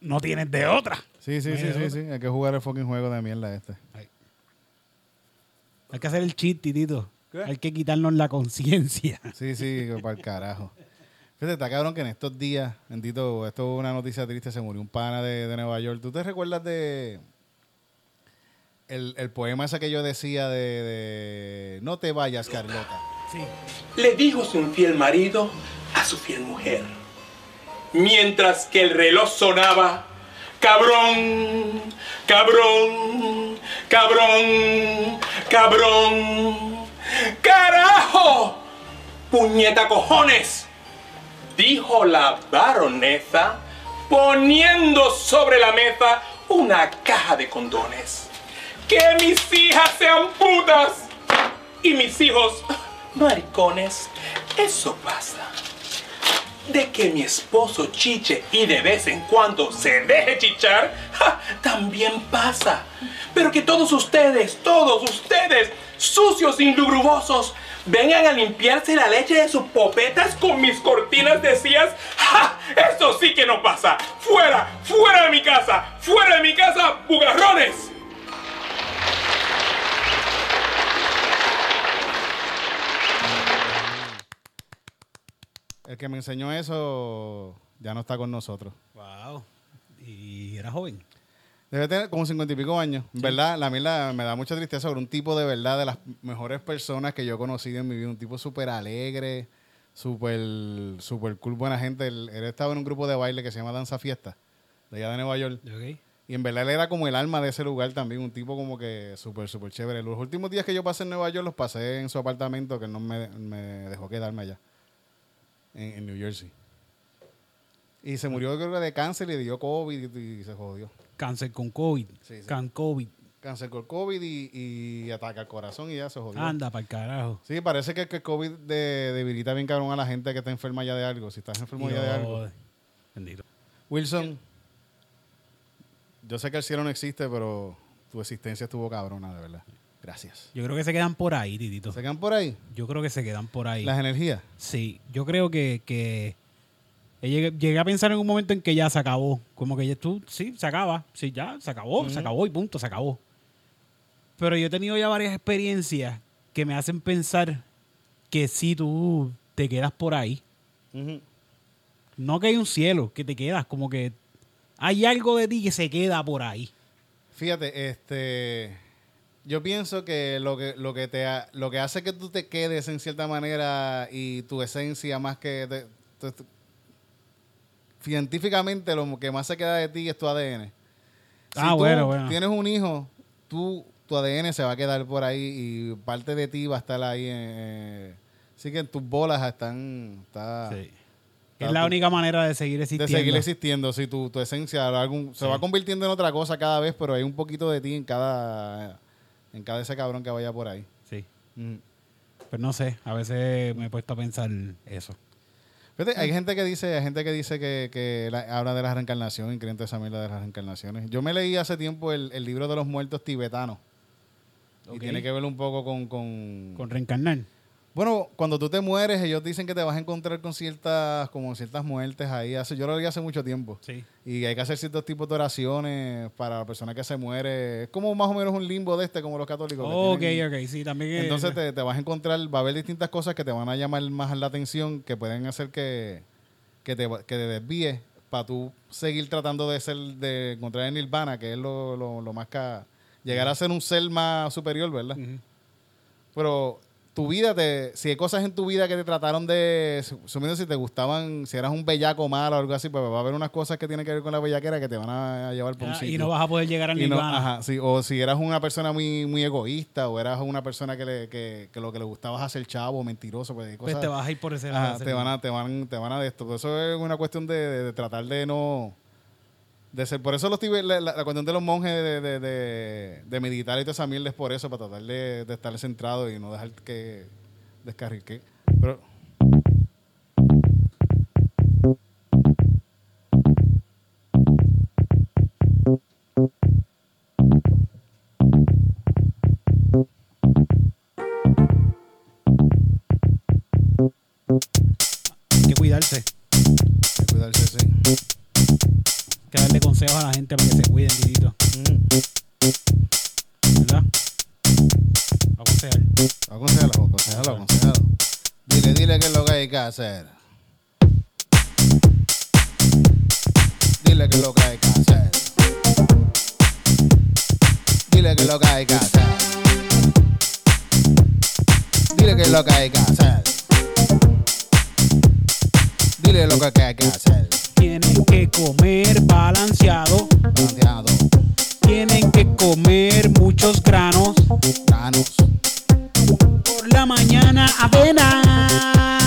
Speaker 1: No tienes de otra.
Speaker 2: sí, sí,
Speaker 1: No
Speaker 2: sí, sí, sí. Hay que jugar el fucking juego de mierda este.
Speaker 1: Hay que hacer el cheat, titito.
Speaker 2: ¿Qué?
Speaker 1: Hay que quitarnos la conciencia. [laughs]
Speaker 2: Sí, sí, para el carajo. Fíjate, está cabrón que en estos días, bendito, esto es una noticia triste, se murió un pana de, de Nueva York. ¿Tú te recuerdas de el, el poema ese que yo decía de, de No te vayas, Carlota?
Speaker 1: Sí.
Speaker 3: le dijo su infiel marido a su fiel mujer. Mientras que el reloj sonaba, cabrón, cabrón, cabrón, cabrón, carajo, puñeta cojones, dijo la baronesa poniendo sobre la mesa una caja de condones. Que mis hijas sean putas y mis hijos maricones. Eso pasa. De que mi esposo chiche y de vez en cuando se deje chichar, ja, también pasa. Pero que todos ustedes, todos ustedes, sucios indubrubosos, vengan a limpiarse la leche de sus popetas con mis cortinas de sillas, ¡ja! Eso sí que no pasa. Fuera, fuera de mi casa, fuera de mi casa, bugarrones.
Speaker 2: El que me enseñó eso ya no está con nosotros.
Speaker 1: Wow. Y era joven.
Speaker 2: Debe tener como cincuenta y pico años. ¿Verdad? La mierda me da mucha tristeza sobre un tipo de verdad de las mejores personas que yo he conocido en mi vida. Un tipo súper alegre, súper súper cool, buena gente. Él, él estaba en un grupo de baile que se llama Danza Fiesta, de allá de Nueva York.
Speaker 1: Ok.
Speaker 2: Y en verdad él era como el alma de ese lugar también. Un tipo como que súper, súper chévere. Los últimos días que yo pasé en Nueva York los pasé en su apartamento que él no me, me dejó quedarme allá. En, en New Jersey. Y se murió creo de cáncer y dio COVID y- y se jodió.
Speaker 1: Cáncer con COVID.
Speaker 2: Sí, sí.
Speaker 1: Can COVID.
Speaker 2: Cáncer con COVID y, y ataca al corazón y ya se jodió.
Speaker 1: Anda para el carajo.
Speaker 2: Sí, parece que, que el COVID de- debilita bien cabrón a la gente que está enferma ya de algo. Si estás enfermo ya de algo.
Speaker 1: Bendito.
Speaker 2: Wilson, yo sé que el cielo no existe, pero tu existencia estuvo cabrona, de verdad. Gracias.
Speaker 1: Yo creo que se quedan por ahí, Titito.
Speaker 2: ¿Se quedan por ahí?
Speaker 1: Yo creo que se quedan por ahí.
Speaker 2: Las energías.
Speaker 1: Sí, yo creo que, que llegué, llegué a pensar en un momento en que ya se acabó. Como que ya tú, sí, se acaba. Sí, ya, se acabó, se acabó y punto, se acabó. Pero yo he tenido ya varias experiencias que me hacen pensar que si tú te quedas por ahí, no que hay un cielo, que te quedas, como que hay algo de ti que se queda por ahí.
Speaker 2: Fíjate, este, yo pienso que lo que lo que te ha- lo que hace que tú te quedes en cierta manera y tu esencia más que te- te- te- científicamente lo que más se queda de ti es tu ADN. Si
Speaker 1: Ah,
Speaker 2: tú
Speaker 1: bueno, bueno.
Speaker 2: Tienes un hijo, tú tu ADN se va a quedar por ahí y parte de ti va a estar ahí. eh, así que tus bolas están está,
Speaker 1: Sí.
Speaker 2: está
Speaker 1: Es la
Speaker 2: tu-
Speaker 1: única manera de seguir
Speaker 2: de
Speaker 1: existiendo.
Speaker 2: seguir existiendo. Si tu, tu esencia algún, se va convirtiendo en otra cosa cada vez, pero hay un poquito de ti en cada en cada ese cabrón que vaya por ahí.
Speaker 1: Sí.
Speaker 2: Mm.
Speaker 1: Pero no sé, a veces me he puesto a pensar eso.
Speaker 2: Fíjate, hay gente que dice, hay gente que dice que, que la- habla de la reencarnación y creen esa mierda de las reencarnaciones. Yo me leí hace tiempo el, el libro de los muertos tibetanos. Y
Speaker 1: Ok.
Speaker 2: tiene que ver un poco con, con,
Speaker 1: Con reencarnar.
Speaker 2: Bueno, cuando tú te mueres, ellos dicen que te vas a encontrar con ciertas, como ciertas muertes ahí. Hace, yo lo leí hace mucho tiempo.
Speaker 1: Sí.
Speaker 2: Y hay que hacer ciertos tipos de oraciones para la persona que se muere. Es como más o menos un limbo de este, como los católicos. que
Speaker 1: Ok, ok, sí, también. es-
Speaker 2: Entonces te, te vas a encontrar, va a haber distintas cosas que te van a llamar más la atención, que pueden hacer que, que, te, que te desvíes para tú seguir tratando de ser, de encontrar el nirvana, que es lo, lo, lo más que... Llegar a ser un ser más superior, ¿verdad? Pero tu vida, te, si hay cosas en tu vida que te trataron de, sumiendo si te gustaban, si eras un bellaco malo o algo así, pues va a haber unas cosas que tienen que ver con la bellaquera que te van a llevar por un
Speaker 1: Ah,
Speaker 2: sitio.
Speaker 1: y no vas a poder llegar
Speaker 2: no- ajá, sí, o si eras una persona muy, muy egoísta o eras una persona que, le, que, que lo que le gustaba es hacer chavo, mentiroso, pues,
Speaker 1: pues te vas a ir por ese lado.
Speaker 2: te van a, te van, te van a de esto. Por Eso es una cuestión de, de- de tratar de no por eso los la, la- cuestión de los monjes de, de, de- de meditar y toda esa mierda es por eso, para tratar de, de estar centrado y no dejar que descarrique. Hacer. Dile qué es lo que hay que hacer. Dile qué es lo que hay que hacer. Dile qué es lo que hay que hacer. Dile lo que hay que hacer.
Speaker 1: Tienen que comer balanceado.
Speaker 2: Balanceado,
Speaker 1: Tienen que comer muchos granos.
Speaker 2: granos,
Speaker 1: Por la mañana avena.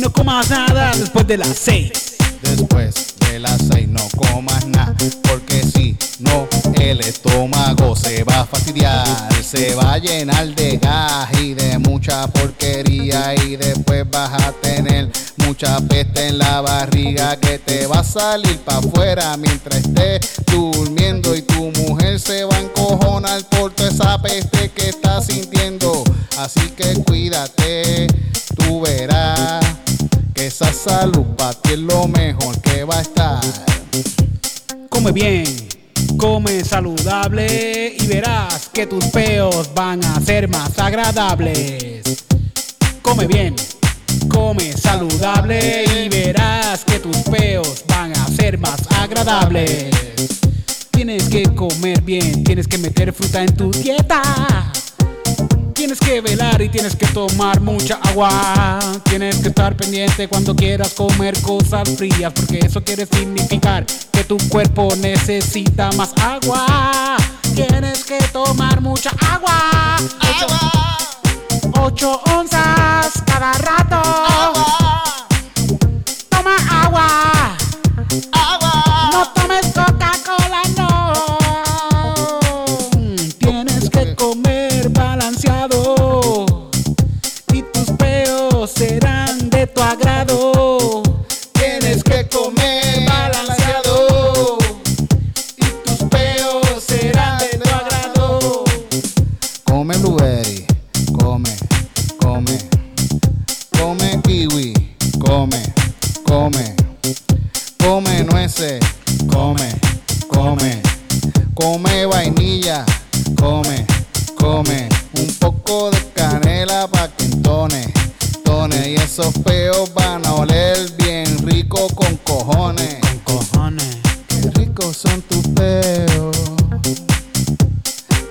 Speaker 1: No comas nada después de las seis.
Speaker 2: Después de las seis no comas nada, porque si no el estómago se va a fastidiar, se va a llenar de gas y de mucha porquería y después vas a tener mucha peste en la barriga que te va a salir para afuera mientras estés durmiendo y tu mujer se va a encojonar por toda esa peste que estás sintiendo. Así que cuídate, tú verás esa salud para ti es lo mejor que va a estar.
Speaker 1: Come bien, come saludable y verás que tus peos van a ser más agradables. Come bien, come saludable y verás que tus peos van a ser más agradables. Tienes que comer bien, tienes que meter fruta en tu dieta. Tienes que velar y tienes que tomar mucha agua. Tienes que estar pendiente cuando quieras comer cosas frías, porque eso quiere significar que tu cuerpo necesita más agua. Tienes que tomar mucha agua. Ocho, ocho onzas cada rato. Toma agua. No
Speaker 2: come, come vainilla, come, come, un poco de canela pa' que entone, tone, y esos peos van a oler bien rico con cojones.
Speaker 1: Cojones.
Speaker 2: Qué ricos son tus peos.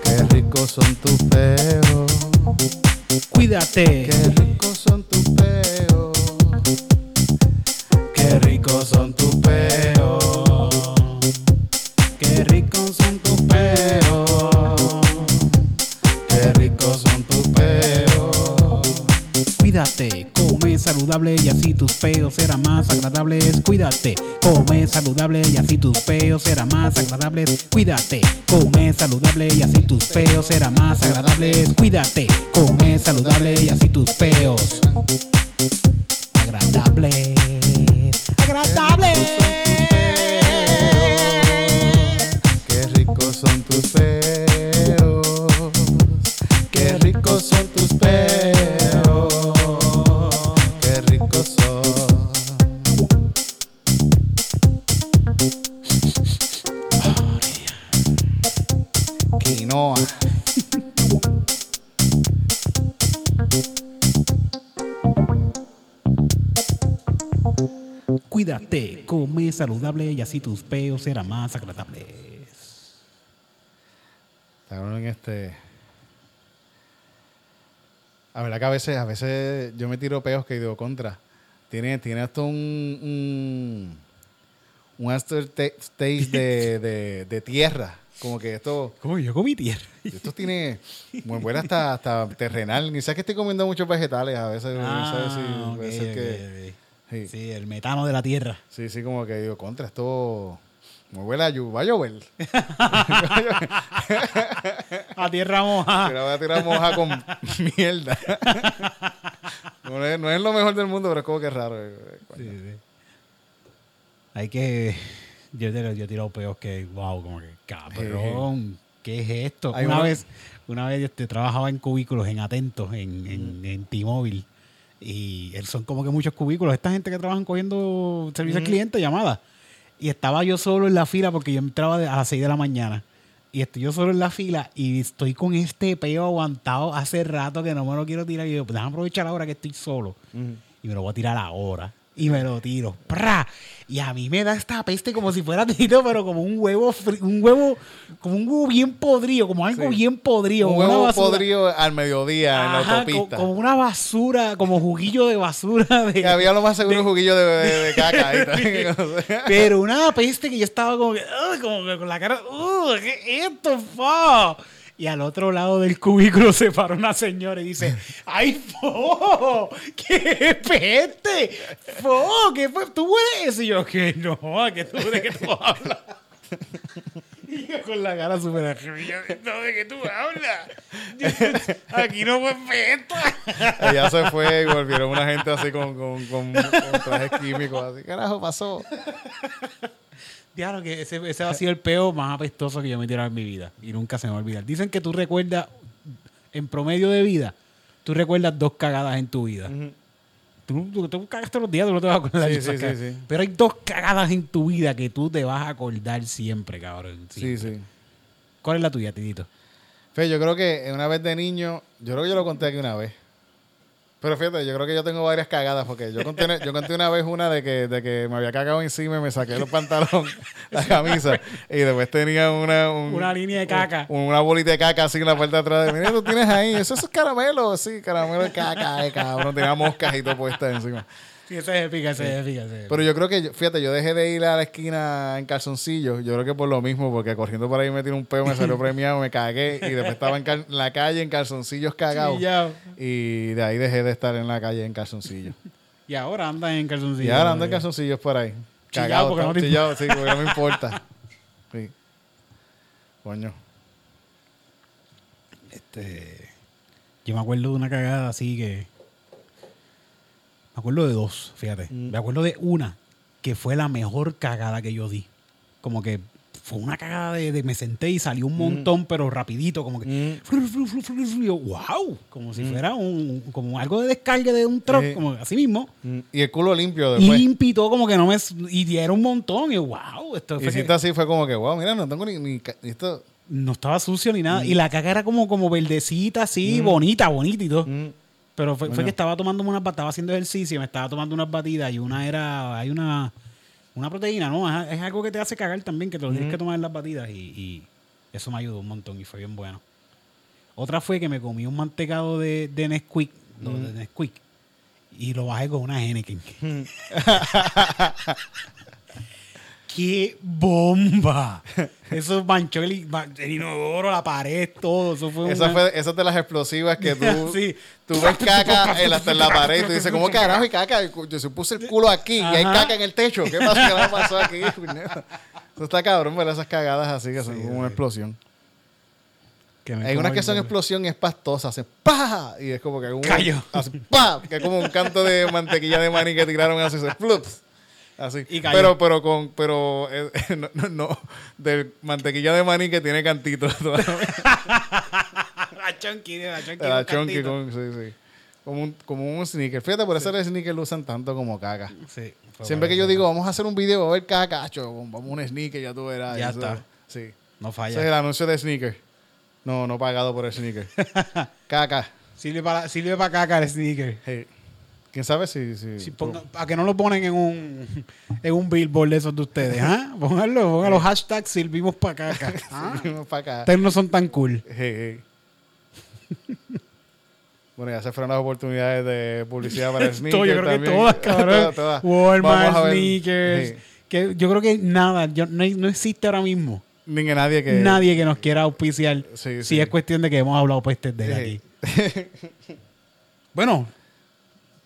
Speaker 2: Qué ricos son tus peos.
Speaker 1: Cuídate.
Speaker 2: Qué
Speaker 1: agradables. Cuídate, come saludable y así tus peos serán más agradables. Cuídate, come saludable y así tus peos serán más agradables. Cuídate, come saludable y así tus peos agradables. Agradables. Come saludable y así tus peos serán más agradables.
Speaker 2: En este. A ver, que a veces, a veces yo me tiro peos que digo contra. Tiene, tiene hasta un. un, un aftertaste de, de, de tierra. Como que esto.
Speaker 1: ¿Cómo yo comí tierra?
Speaker 2: Esto tiene. Muy buena hasta, hasta terrenal. Quizás que estoy comiendo muchos vegetales. A veces. no sé si
Speaker 1: Ah,
Speaker 2: puede
Speaker 1: ok,
Speaker 2: ser
Speaker 1: ok,
Speaker 2: que.
Speaker 1: ok.
Speaker 2: Sí.
Speaker 1: Sí, el metano de la tierra.
Speaker 2: Sí, sí, como que digo, contra, esto. Me huele a lluvia. Va a llover. [laughs] [laughs]
Speaker 1: A tierra moja.
Speaker 2: Pero voy a tirar moja con [laughs] mierda. no, es, no es lo mejor del mundo, pero es como que raro. eh.
Speaker 1: Sí, sí. Hay que. Yo, he- yo tirado peos que, wow, como que, cabrón, ¿qué es esto? Una vez, una vez este, trabajaba en cubículos, en Atentos, en, en, en T-Mobile. Y él- son como que muchos cubículos. Esta gente que trabajan cogiendo servicio al cliente, llamadas. Y estaba yo solo en la fila porque yo entraba a las 6 de la mañana. Y estoy yo solo en la fila y estoy con este peo aguantado hace rato que no me lo quiero tirar. Y yo, pues déjame aprovechar ahora que estoy solo. Y me lo voy a tirar ahora. Y me lo tiro. ¡Pra! Y a mí me da esta peste como si fuera [laughs] tito, pero como un huevo, un huevo, como un huevo bien podrido, como algo
Speaker 2: Sí.
Speaker 1: bien podrido.
Speaker 2: Un huevo podrido al mediodía en la autopista.
Speaker 1: co- como una basura, como juguillo de basura. [laughs] de-
Speaker 2: había lo más seguro un juguillo de, de- de caca. [laughs]
Speaker 1: Pero una peste que yo estaba como que, "Ugh", como que con la cara, "Ugh, ¿qué es esto, fa? Y al otro lado del cubículo [laughs] se para una señora y dice, ¡ay, fo! ¡Qué peste! ¡Fo! ¿Qué fue? ¿Tú eso? Y yo, que no, que tú de qué tú hablas. [laughs] Y yo con la cara súper no, ¿de qué tú hablas? Aquí no fue peste. [laughs]
Speaker 2: Ella se fue y volvieron una gente así con, con, con, con trajes químicos. Así, carajo, pasó.
Speaker 1: Diablo, que ese, ese ha sido el peo más apestoso que yo me he tirado en mi vida. Y nunca se me va a olvidar. Dicen que tú recuerdas, en promedio de vida, tú recuerdas dos cagadas en tu vida. Tú, tú, tú cagas todos los días, tú no te vas a acordar
Speaker 2: Sí, sí.
Speaker 1: Pero hay dos cagadas en tu vida que tú te vas a acordar siempre, cabrón.
Speaker 2: Sí, sí.
Speaker 1: ¿Cuál es la tuya, Tidito?
Speaker 2: Fe, yo creo que una vez de niño, yo creo que yo lo conté aquí una vez. Pero fíjate, yo creo que yo tengo varias cagadas porque yo conté, yo conté una vez una de que, de que me había cagado encima y me saqué los pantalones, [laughs] la camisa, y después tenía una... un-
Speaker 1: Una línea de caca.
Speaker 2: un- una bolita de caca así en la puerta de atrás de. Mira, tú tienes ahí, eso es caramelo, sí, caramelo de caca, eh, cabrón. Tenía moscas y todo puestas encima.
Speaker 1: Sí, ese es épica, ese es épica, ese es épica.
Speaker 2: Pero yo creo que, fíjate, yo dejé de ir a la esquina en calzoncillos. Yo creo que por lo mismo, porque corriendo por ahí me tiré un peo, me salió [laughs] premiado, me cagué y después estaba en, cal- la calle en calzoncillos cagado.
Speaker 1: Chillao.
Speaker 2: Y de ahí dejé de estar en la calle en calzoncillos.
Speaker 1: Y ahora andas en calzoncillo.
Speaker 2: y ahora ando en calzoncillos por ahí. Cagado,
Speaker 1: porque no te
Speaker 2: chillado, sí, porque no me importa. Sí. Coño.
Speaker 1: Este, yo me acuerdo de una cagada así que. Me acuerdo de dos, fíjate.
Speaker 2: Mm.
Speaker 1: Me acuerdo de una que fue la mejor cagada que yo di. Como que fue una cagada de, de me senté y salió un montón, pero rapidito, como que.
Speaker 2: Mm.
Speaker 1: y yo, wow, como si fuera un, como algo de descargue de un truck,
Speaker 2: Sí.
Speaker 1: como así mismo.
Speaker 2: Mm, Y el culo limpio después.
Speaker 1: Limpio y todo, como que no me. Y diera un montón. Y yo, wow, esto
Speaker 2: Y
Speaker 1: fue
Speaker 2: si
Speaker 1: que-
Speaker 2: está así, fue como que, wow, mira, no tengo ni. ni esto.
Speaker 1: no estaba sucio ni nada. Y la caca era como, como verdecita, así, bonita, bonita y todo. Pero fue, que estaba tomando unas batidas, estaba haciendo ejercicio, me estaba tomando unas batidas y una era, hay una, una proteína, ¿no? Es, es algo que te hace cagar también, que te lo tienes que tomar en las batidas y, y eso me ayudó un montón y fue bien bueno. Otra fue que me comí un mantecado de, de Nesquik, de Nesquik, y lo bajé con una Henneken. [laughs] ¡Qué bomba! Eso manchó el, el inodoro, la pared, todo. Eso fue
Speaker 2: Esa,
Speaker 1: una-
Speaker 2: fue, esa es de las explosivas que tú, [laughs]
Speaker 1: Sí.
Speaker 2: tú ves caca en, hasta en la pared y tú dices, ¿cómo carajo hay caca? Yo se puse el culo aquí y hay caca en el techo. ¿Qué pasó? ¿Qué pasó aquí? [laughs] Eso está cabrón, pero esas cagadas así que son como una explosión. Hay unas que son explosión y es pastosa, hace ¡pa! Y es como que un,
Speaker 1: Callo.
Speaker 2: hace ¡pa! Que es como un canto de mantequilla de maní que tiraron así, se ¡flups! Así.
Speaker 1: Y cayó.
Speaker 2: Pero, pero con, pero, eh, [laughs] no, no, no, de mantequilla de maní que tiene cantito [laughs] todavía. [laughs]
Speaker 1: La chunky, de la
Speaker 2: la con, sí, sí. Como un, como un sneaker. Fíjate, por eso el sneaker lo usan tanto como caca.
Speaker 1: Sí,
Speaker 2: Siempre que yo digo, vamos a hacer un video, a ver caca, acho, vamos a un sneaker, ya tú verás.
Speaker 1: Ya
Speaker 2: Eso-
Speaker 1: está.
Speaker 2: Sí.
Speaker 1: No
Speaker 2: Ese
Speaker 1: falla.
Speaker 2: es el anuncio de sneaker. No, no pagado por el sneaker. Caca.
Speaker 1: Sirve para, sirve para caca el sneaker.
Speaker 2: Hey. ¿Quién sabe si... si,
Speaker 1: Si ponga- para que no lo ponen en un, [laughs] en un billboard de esos de ustedes, ¿ah? [laughs] Pónganlo, pongan los hashtags servimos para caca. [laughs] ¿ah?
Speaker 2: Para acá.
Speaker 1: Ustedes no son tan cool.
Speaker 2: Hey, hey. bueno, ya se fueron las oportunidades de publicidad para el sneaker
Speaker 1: yo creo que
Speaker 2: también.
Speaker 1: todas, cabrón.
Speaker 2: Todas.
Speaker 1: Walmart,
Speaker 2: a
Speaker 1: sneakers. Que yo creo que nada, yo- no, no existe ahora mismo
Speaker 2: Ni que nadie que...
Speaker 1: nadie que nos quiera auspiciar
Speaker 2: Sí,
Speaker 1: si es cuestión de que hemos hablado pestes de él
Speaker 2: Sí.
Speaker 1: aquí. Bueno,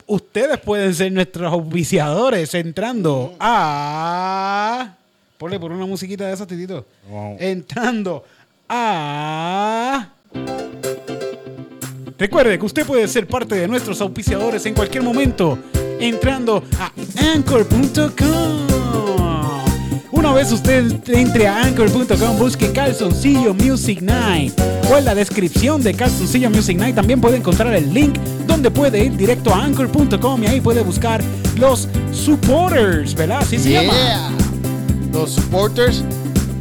Speaker 1: ustedes pueden ser nuestros auspiciadores entrando a... Ponle por una musiquita de esas, titito.
Speaker 2: Wow.
Speaker 1: Entrando a... Recuerde que usted puede ser parte de nuestros auspiciadores en cualquier momento entrando a anchor.com. Una vez usted entre a anchor.com, busque Calzoncillo Music Night o en la descripción de Calzoncillo Music Night también puede encontrar el link donde puede ir directo a anchor.com y ahí puede buscar los supporters, ¿verdad? Así se llama.
Speaker 2: Los supporters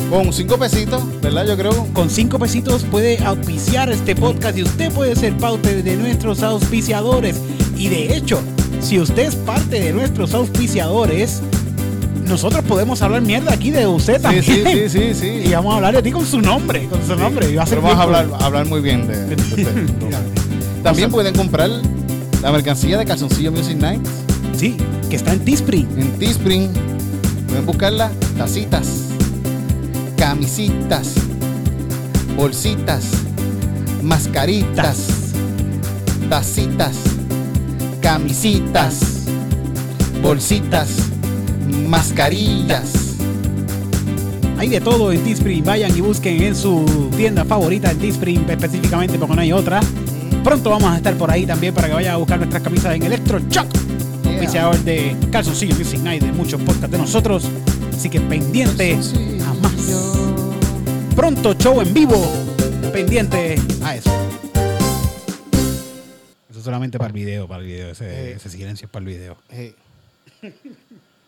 Speaker 2: con cinco pesitos, ¿verdad? Yo creo.
Speaker 1: Con cinco pesitos puede auspiciar este podcast y usted puede ser parte de nuestros auspiciadores. Y de hecho, si usted es parte de nuestros auspiciadores, nosotros podemos hablar mierda aquí de usted
Speaker 2: Sí,
Speaker 1: también.
Speaker 2: sí, sí, sí, sí. [laughs]
Speaker 1: Y vamos a hablar de ti con su nombre, con su nombre. Y va a ser
Speaker 2: Pero vamos a hablar, a hablar muy bien de, de usted. [laughs] También pueden comprar la mercancía de Calzoncillo Music Night
Speaker 1: cool. Sí, que está en Teespring.
Speaker 2: en Teespring. Pueden buscarla. Tacitas, camisitas, bolsitas, mascaritas, tacitas, camisitas, bolsitas, mascarillas.
Speaker 1: Hay de todo en Teespring. Vayan y busquen en su tienda favorita en Teespring, específicamente porque no hay otra. Pronto vamos a estar por ahí también para que vayan a buscar nuestras camisas en Electro Shock,
Speaker 2: Yeah.
Speaker 1: oficiador de Calzoncillo Music Night, de muchos podcasts de nosotros. Así que pendiente a más. Pronto show en vivo, pendiente a eso. Eso solamente para el video, para el video. Ese,
Speaker 2: Eh.
Speaker 1: ese silencio es para el video.
Speaker 2: Hey. [laughs]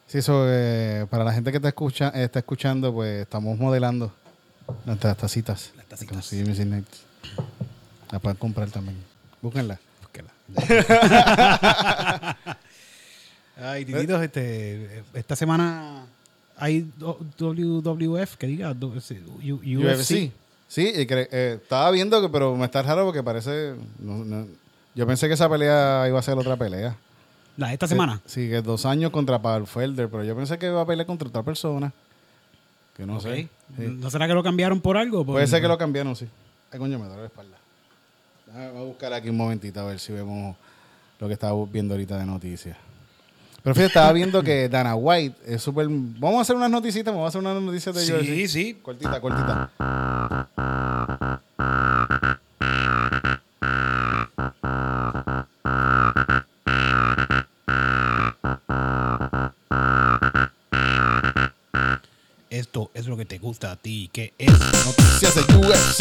Speaker 2: Sí, eso, eh, para la gente que está, escucha, eh, está escuchando, pues estamos modelando nuestras tacitas.
Speaker 1: Las tacitas.
Speaker 2: Sí. La pueden comprar también. Búsquenla. [laughs]
Speaker 1: Ay, tititos, este, esta semana hay WWF, que diga, UFC.
Speaker 2: Sí, y eh, estaba viendo que, pero me está raro porque parece. no- no- yo pensé que esa pelea iba a ser otra pelea.
Speaker 1: La de esta semana.
Speaker 2: Sí, que dos años contra Paul Felder, pero yo pensé que iba a pelear contra otra persona. Que no sé. Sí.
Speaker 1: ¿No será que lo cambiaron por algo? Por-
Speaker 2: Puede ser que lo cambiaron, sí. Ay, coño, me duele la espalda. Voy a buscar aquí un momentito a ver si vemos lo que estaba viendo ahorita de noticias. Pero fíjate, estaba viendo que [laughs] Dana White es súper... Vamos a hacer unas noticias, vamos a hacer unas noticias de
Speaker 1: Sí,
Speaker 2: UFC.
Speaker 1: sí.
Speaker 2: Cortita, cortita.
Speaker 1: Esto es lo que te gusta a ti. ¿Qué es?
Speaker 2: Noticias de UFC.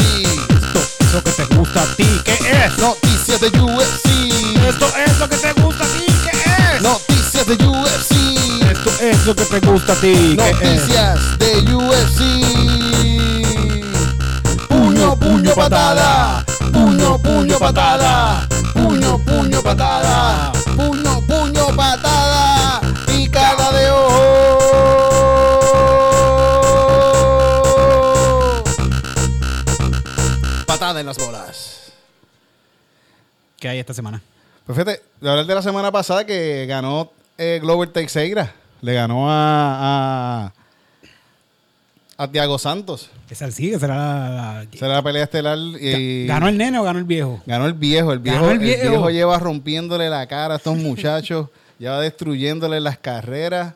Speaker 1: Esto es lo que te gusta a ti. ¿Qué es?
Speaker 2: Noticias de UFC.
Speaker 1: Esto es lo que te gusta a ti. ¿Qué es?
Speaker 2: Noticias de UFC.
Speaker 1: Esto es lo que te gusta a ti.
Speaker 2: Noticias de UFC. Puño, puño, patada. Puño, puño, patada. Puño, puño, patada. Puño, puño, patada. Picada de ojo. Las bolas.
Speaker 1: ¿Qué hay esta semana?
Speaker 2: Pues fíjate, de hablar de la semana pasada que ganó eh, Glover Teixeira. Le ganó a, a, a Tiago Santos.
Speaker 1: Esa sí, que será la... la-
Speaker 2: Será la pelea estelar. Y,
Speaker 1: ¿Ganó el nene o ganó el viejo?
Speaker 2: Ganó el viejo. El viejo,
Speaker 1: el
Speaker 2: el viejo.
Speaker 1: viejo.
Speaker 2: lleva rompiéndole la cara a estos muchachos. [laughs] lleva destruyéndole las carreras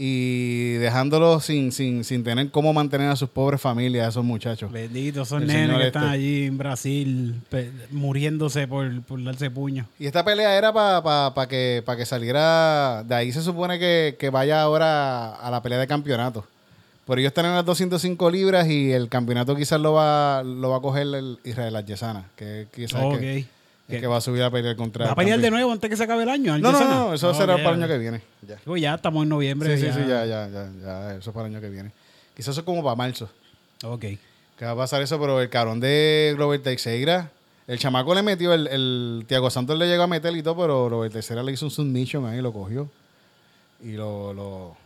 Speaker 2: y dejándolos sin, sin, sin tener cómo mantener a sus pobres familias, a esos muchachos.
Speaker 1: Bendito, son
Speaker 2: El
Speaker 1: nenes que
Speaker 2: este.
Speaker 1: están allí en Brasil muriéndose por, por darse puño.
Speaker 2: Y esta pelea era para que, pa que saliera. De ahí se supone que, que vaya ahora a la pelea de campeonato. Pero ellos están en las 205 libras y el campeonato quizás lo va, lo va a coger el Israel Adesanya, que quizás
Speaker 1: Ok.
Speaker 2: que, el que va a subir a pelear contra.
Speaker 1: ¿Va a
Speaker 2: el
Speaker 1: pelear de nuevo antes que se acabe el año?
Speaker 2: No, no, no, eso será para el año que viene. Ya.
Speaker 1: Ya estamos en noviembre.
Speaker 2: Sí, sí, sí, ya, ya, ya, ya, eso es para el año que viene. Quizás eso es como para marzo.
Speaker 1: Ok.
Speaker 2: Que va a pasar eso, pero el cabrón de Glover Teixeira, el chamaco le metió, el, el Tiago Santos le llegó a meter y todo, pero Glover Teixeira le hizo un submission ahí, lo cogió. Y lo, lo,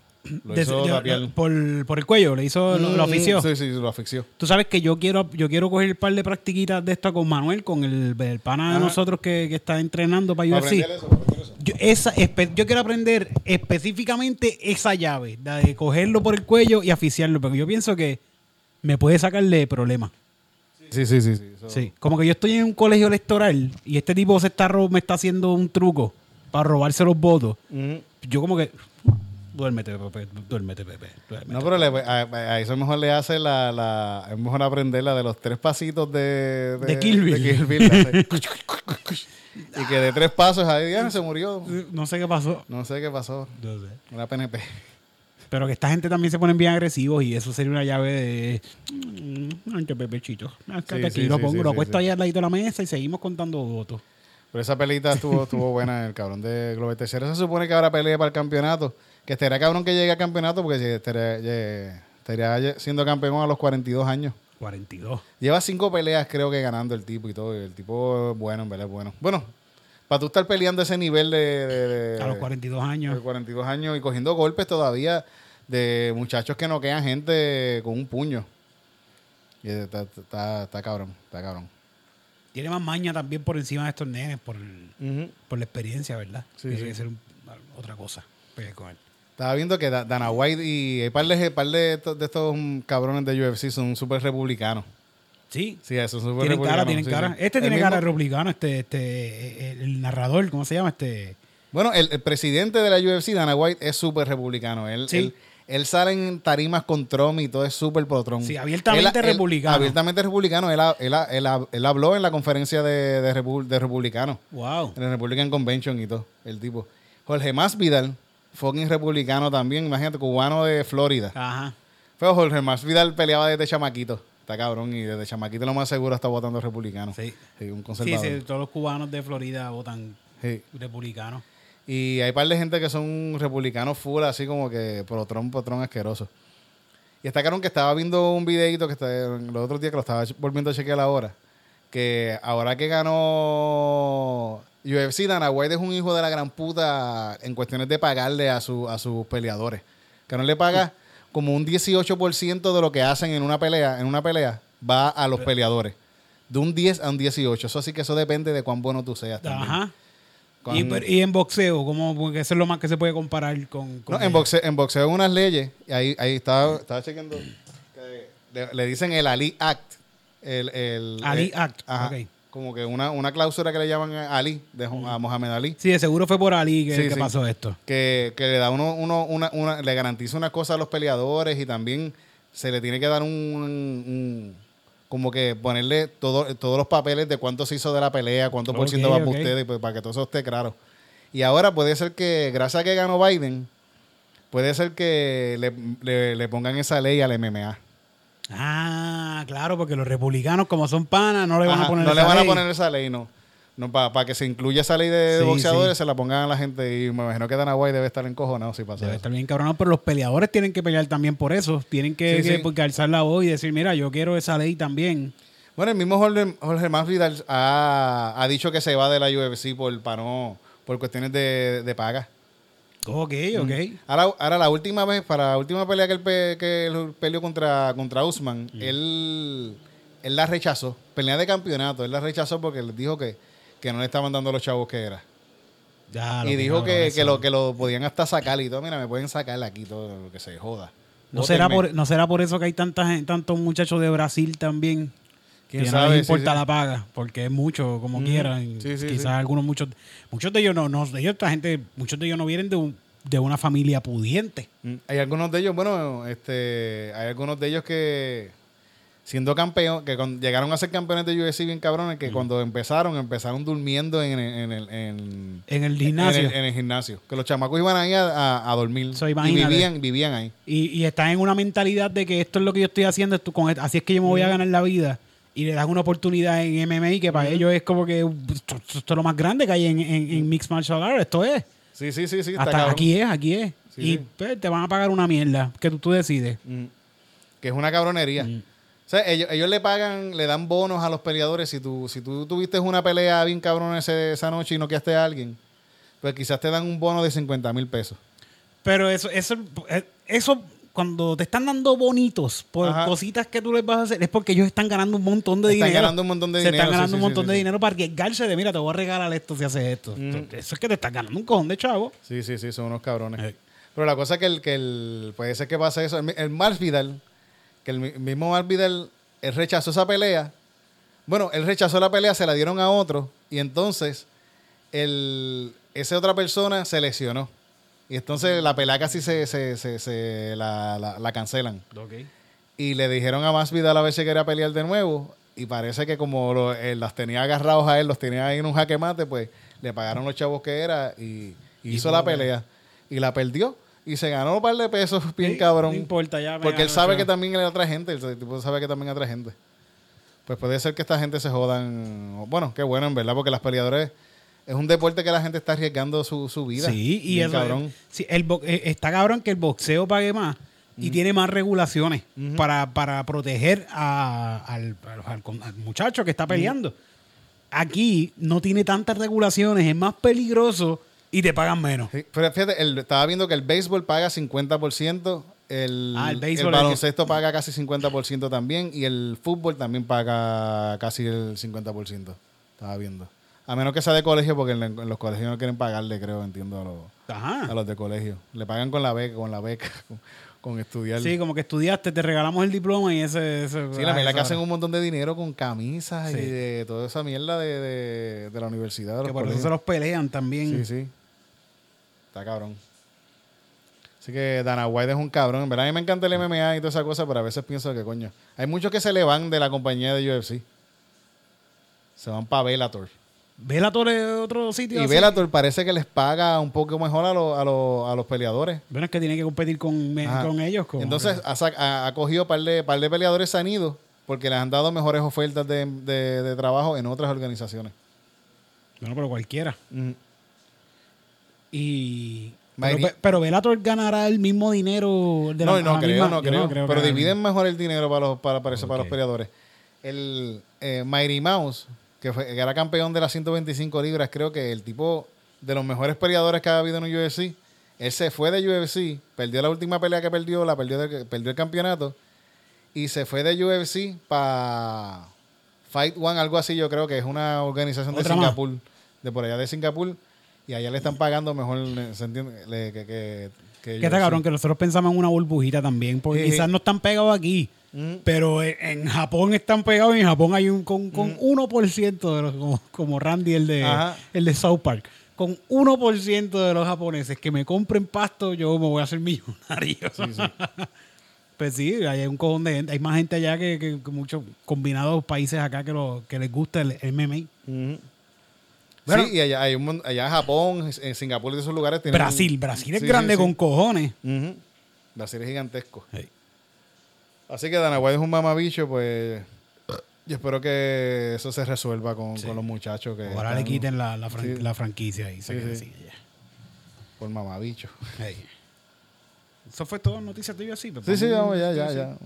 Speaker 2: lo hizo
Speaker 1: por, por el cuello, le hizo, lo, lo
Speaker 2: Mm,
Speaker 1: ofició.
Speaker 2: Sí, sí, lo asfixió.
Speaker 1: Tú sabes que yo quiero, yo quiero coger un par de practiquitas de esto con Manuel, con el, el pana de nosotros que, que está entrenando para UFC.
Speaker 2: aprender eso, para aprender eso.
Speaker 1: Yo, esa, yo quiero aprender específicamente esa llave, la de cogerlo por el cuello y asfixiarlo, porque yo pienso que me puede sacar de problemas.
Speaker 2: Sí, sí, sí. sí,
Speaker 1: Sí, como que yo estoy en un colegio electoral y este tipo se está me está haciendo un truco para robarse los votos. Yo como que duérmete, Pepe, duérmete, Pepe. duérmete".
Speaker 2: No, pero le- a, a eso mejor le hace la, la... Es mejor aprender la de los tres pasitos de...
Speaker 1: De Kill Bill.
Speaker 2: de Kill Bill, de- [laughs] y que de tres pasos ahí ya se murió.
Speaker 1: No sé qué pasó.
Speaker 2: No sé qué pasó.
Speaker 1: No sé.
Speaker 2: Una PNP.
Speaker 1: Pero que esta gente también se ponen bien agresivos y eso sería una llave de. "Mm, qué pepechito. Acá
Speaker 2: Sí,
Speaker 1: aquí
Speaker 2: sí,
Speaker 1: lo pongo,
Speaker 2: sí,
Speaker 1: lo
Speaker 2: sí.
Speaker 1: ahí al ladito de la mesa y seguimos contando votos.
Speaker 2: Pero esa pelita estuvo, estuvo buena, el cabrón de Glover Teixeira. Se supone que ahora pelea para el campeonato. Que estaría cabrón que llegue al campeonato porque estaría, siendo campeón a los 42 años.
Speaker 1: 42.
Speaker 2: Lleva cinco peleas, creo que ganando el tipo y todo. y el tipo es bueno, en verdad, es bueno. Bueno, para tú estar peleando ese nivel de. de- de-
Speaker 1: A los 42
Speaker 2: de
Speaker 1: años.
Speaker 2: 42 años y cogiendo golpes todavía de muchachos que noquean gente con un puño. Y está, está, está cabrón, está cabrón.
Speaker 1: Tiene más maña también por encima de estos nenes, por, por la experiencia, ¿verdad?
Speaker 2: Sí,
Speaker 1: Tiene
Speaker 2: sí.
Speaker 1: que ser un- otra cosa. con él.
Speaker 2: Estaba viendo que Da- Dana White y hay par de, par de, estos, de estos cabrones de UFC son súper republicanos.
Speaker 1: Sí.
Speaker 2: Sí, eso, súper
Speaker 1: Tienen cara, tienen
Speaker 2: sí,
Speaker 1: cara.
Speaker 2: sí.
Speaker 1: Este
Speaker 2: El
Speaker 1: tiene
Speaker 2: mismo-
Speaker 1: cara de republicano, este, este, el, el narrador, ¿cómo se llama? Este.
Speaker 2: Bueno, el, el presidente de la UFC, Dana White, es súper republicano. Él,
Speaker 1: Sí.
Speaker 2: él, él sale en tarimas con Trump y todo es súper pro Trump.
Speaker 1: Sí, abiertamente
Speaker 2: Él-
Speaker 1: republicano.
Speaker 2: abiertamente republicano. Él, ha- él, ha- él, ha- él habló en la conferencia de, de, de republicanos,
Speaker 1: Wow.
Speaker 2: en el Republican Convention y todo, el tipo. Jorge Masvidal, fucking republicano también, imagínate, cubano de Florida.
Speaker 1: Ajá.
Speaker 2: Pero Jorge Masvidal peleaba desde chamaquito. Está cabrón, y desde chamaquito lo más seguro está votando republicano.
Speaker 1: Sí.
Speaker 2: un
Speaker 1: Sí,
Speaker 2: conservador.
Speaker 1: sí, todos los cubanos de Florida votan
Speaker 2: Sí.
Speaker 1: republicanos.
Speaker 2: Y hay par de gente que son republicanos full, así como que pro Trump, pro Trump asqueroso. Y está cabrón que estaba viendo un videito que está, los otros días que lo estaba volviendo a chequear ahora. Que ahora que ganó UFC, Dana White es un hijo de la gran puta en cuestiones de pagarle a, su, a sus peleadores. Que no le paga como un 18% de lo que hacen en una pelea, en una pelea, va a los peleadores. De un 10 a un 18. Eso sí que eso depende de cuán bueno tú seas. también.
Speaker 1: Ajá. Y, pero- y en boxeo, ¿cómo? Porque eso es lo más que se puede comparar con. con
Speaker 2: No, en boxeo, en boxeo hay unas leyes, y ahí, ahí estaba, estaba chequeando, que le, le dicen el Ali Act. El, el,
Speaker 1: Ali
Speaker 2: eh,
Speaker 1: Act,
Speaker 2: ajá,
Speaker 1: ok.
Speaker 2: Como que una, una cláusula que le llaman a Ali, de, a Mohamed Ali,
Speaker 1: Sí, de seguro fue por Ali que,
Speaker 2: Sí,
Speaker 1: que
Speaker 2: sí.
Speaker 1: pasó esto.
Speaker 2: que, que le da uno, uno una, una, le garantiza una cosa a los peleadores y también se le tiene que dar un, un- como que ponerle todo, todos los papeles de cuánto se hizo de la pelea, cuánto por ciento va para
Speaker 1: ok.
Speaker 2: ustedes, pues, para que todo eso esté claro. Y ahora puede ser que, gracias a que ganó Biden, puede ser que le, le- le pongan esa ley al MMA.
Speaker 1: Ah, claro, porque los republicanos, como son panas, no le van
Speaker 2: Ajá,
Speaker 1: a poner
Speaker 2: no le
Speaker 1: esa
Speaker 2: van a
Speaker 1: ley.
Speaker 2: poner esa ley, no. no para que se incluya esa ley de,
Speaker 1: Sí,
Speaker 2: boxeadores,
Speaker 1: sí.
Speaker 2: se la pongan a la gente. Y me imagino que Dana White debe estar encojonado si pasa
Speaker 1: Debe
Speaker 2: eso.
Speaker 1: estar bien cabronado, pero los peleadores tienen que pelear también por eso. Tienen que,
Speaker 2: Sí,
Speaker 1: que- porque alzar la voz y decir, mira, yo quiero esa ley también.
Speaker 2: Bueno, el mismo Jorge, Jorge Masvidal ha, ha dicho que se va de la UFC por, para no- por cuestiones de, de paga.
Speaker 1: Ok, ok.
Speaker 2: Ahora, ahora la última vez, para la última pelea que él, pe- que él peleó contra, contra Usman, él, él la rechazó. Pelea de campeonato, él la rechazó porque le dijo que, que no le estaban dando los chavos que era.
Speaker 1: Ya,
Speaker 2: y dijo que, que lo, que lo podían hasta sacar y todo. Mira, me pueden sacar aquí todo lo que se joda.
Speaker 1: ¿No será, por, ¿No será por eso que hay tanta, gen- tantos muchos de Brasil también?
Speaker 2: ¿Quién
Speaker 1: que
Speaker 2: sabe?
Speaker 1: no les importa
Speaker 2: sí.
Speaker 1: la paga, porque es mucho, como quieran.
Speaker 2: Sí,
Speaker 1: Quizás algunos, muchos, muchos de ellos no, no, de ellos, esta gente, muchos de ellos no vienen de, un- de una familia pudiente.
Speaker 2: Mm, Hay algunos de ellos, bueno, este, hay algunos de ellos que siendo campeón, que con- llegaron a ser campeones de UFC bien cabrones, que cuando empezaron, empezaron durmiendo en, el- en el, en,
Speaker 1: En el gimnasio.
Speaker 2: en el, en gimnasio. Que los chamacos iban ahí a, a- a dormir.
Speaker 1: So,
Speaker 2: y vivían, vivían ahí.
Speaker 1: Y, y están en una mentalidad de que esto es lo que yo estoy haciendo, esto- con, así es que yo me voy a ganar la vida. Y le das una oportunidad en MMA que para ellos es como que esto, es lo más grande que hay en, en, en Mixed Martial Arts. Esto es.
Speaker 2: Sí, sí, sí, sí.
Speaker 1: Hasta aquí es, aquí es.
Speaker 2: Sí,
Speaker 1: y
Speaker 2: sí.
Speaker 1: pues, te van a pagar una mierda que tú, tú decides.
Speaker 2: Mm. Que es una cabronería.
Speaker 1: Mm.
Speaker 2: O sea, ellos, ellos le pagan, le dan bonos a los peleadores. Si tú, si tú tuviste una pelea bien cabrón ese- esa noche y no quedaste a alguien, pues quizás te dan un bono de 50 mil pesos.
Speaker 1: Pero eso, eso, eh, eso, cuando te están dando bonitos por
Speaker 2: Ajá.
Speaker 1: cositas que tú les vas a hacer, es porque ellos están ganando un montón de
Speaker 2: Están
Speaker 1: dinero.
Speaker 2: ganando un montón de
Speaker 1: Se
Speaker 2: dinero,
Speaker 1: están ganando
Speaker 2: sí,
Speaker 1: un montón
Speaker 2: sí,
Speaker 1: de dinero para arriesgarse de, mira, te voy a regalar esto si haces esto. Eso es que te están ganando un cojón de chavo.
Speaker 2: Sí, sí, sí, son unos cabrones.
Speaker 1: Eh.
Speaker 2: Pero la cosa es que el, que el, puede ser que pase eso. El, el Masvidal, que el mi- mismo Masvidal, él rechazó esa pelea. Bueno, él rechazó la pelea, se la dieron a otro. Y entonces, el, esa otra persona se lesionó. Y entonces la pelea casi se, se, se- se la, la- la cancelan. Y le dijeron a Masvidal a ver si quería pelear de nuevo. Y parece que como lo- él las tenía agarrados a él, los tenía ahí en un jaque mate, pues le pagaron los chavos que era y, y hizo la pelea. Y la perdió. Y se ganó un par de pesos bien
Speaker 1: Sí,
Speaker 2: cabrón.
Speaker 1: no importa, ya me
Speaker 2: Porque él sabe que también hay otra gente. El tipo sabe que también otra gente. Pues puede ser que esta gente se jodan. Bueno, qué bueno en verdad, porque las peleadores es un deporte que la gente está arriesgando su, su vida.
Speaker 1: Sí, y eso,
Speaker 2: cabrón.
Speaker 1: sí, el eh, está cabrón que el boxeo pague más y tiene más regulaciones para, para proteger a- al, muchacho que está peleando. Aquí no tiene tantas regulaciones, es más peligroso y te pagan menos.
Speaker 2: Sí, pero fíjate, el- estaba viendo que el béisbol paga 50%, el,
Speaker 1: Ah, el
Speaker 2: el
Speaker 1: que-
Speaker 2: baloncesto paga casi 50% también y el fútbol también paga casi el 50%. Estaba viendo. A menos que sea de colegio, porque en, en los colegios no quieren pagarle, creo, entiendo, a los,
Speaker 1: Ajá.
Speaker 2: a los de colegio. Le pagan con la beca, con la beca, [laughs] con, con estudiar.
Speaker 1: Sí, como que estudiaste, te regalamos el diploma y ese... ese
Speaker 2: Sí, la
Speaker 1: ah,
Speaker 2: verdad
Speaker 1: eso
Speaker 2: que hacen un montón de dinero con camisas
Speaker 1: Sí.
Speaker 2: y de toda esa mierda de, de- de la universidad. De
Speaker 1: Que por eso se los pelean también.
Speaker 2: Sí, sí. Está cabrón. Así que Dana White es un cabrón. En verdad, a mí me encanta el MMA y toda esa cosa, pero a veces pienso que, coño, hay muchos que se le van de la compañía de UFC. Se van para Bellator.
Speaker 1: Bellator es otro sitio
Speaker 2: Y
Speaker 1: así?
Speaker 2: Bellator parece que les paga un poco mejor a, los- a, los- a los peleadores.
Speaker 1: Bueno, es que tiene que competir con, con ellos.
Speaker 2: Entonces ha, cogido par de, par de peleadores se han ido porque les han dado mejores ofertas de, de- de trabajo en otras organizaciones.
Speaker 1: Bueno, pero cualquiera. Y... Pero, pero Bellator ganará el mismo dinero de la-
Speaker 2: no, no creo,
Speaker 1: misma-
Speaker 2: no creo.
Speaker 1: creo
Speaker 2: Pero dividen mejor el dinero para los, para, para, eso, para los peleadores. El eh, Mighty Mouse, que, fue, que era campeón de las 125 libras, creo que el tipo de los mejores peleadores que ha habido en un UFC, él se fue de UFC, perdió la última pelea que perdió, la perdió, de- perdió el campeonato, y se fue de UFC para Fight One, algo así, yo creo que es una organización de
Speaker 1: más.
Speaker 2: Singapur, de por allá de Singapur, y allá le están pagando mejor, ¿se entiende? Le- que, que, que
Speaker 1: Que está cabrón, que nosotros pensamos en una burbujita también, porque
Speaker 2: Sí.
Speaker 1: quizás no están pegados aquí,
Speaker 2: Mm.
Speaker 1: pero en, en Japón están pegados y en Japón hay un con, con 1% de los, como, como Randy, el de,
Speaker 2: Ajá.
Speaker 1: el de South Park. Con 1% de los japoneses que me compren pasto, yo me voy a hacer millonario. [laughs] pues sí, hay un cojón de gente. Hay más gente allá que, que- que muchos combinados países acá que, lo, que les gusta el MMA. Bueno.
Speaker 2: sí, y allá, hay un, allá en Japón, en Singapur y esos lugares tienen...
Speaker 1: Brasil, Brasil es
Speaker 2: Sí,
Speaker 1: grande
Speaker 2: sí, sí.
Speaker 1: con cojones.
Speaker 2: Ujú. Brasil es gigantesco. Así que Dana White es un mamabicho, pues... Yo espero que eso se resuelva con, con los muchachos que...
Speaker 1: Ahora le quiten la, la, fran-
Speaker 2: Sí.
Speaker 1: la franquicia y se
Speaker 2: Sí,
Speaker 1: quede
Speaker 2: sí.
Speaker 1: así, ya.
Speaker 2: Por mamabicho.
Speaker 1: Hey. Eso fue todo noticias tuyas así.
Speaker 2: Sí, sí, vamos, ya, ya, ya.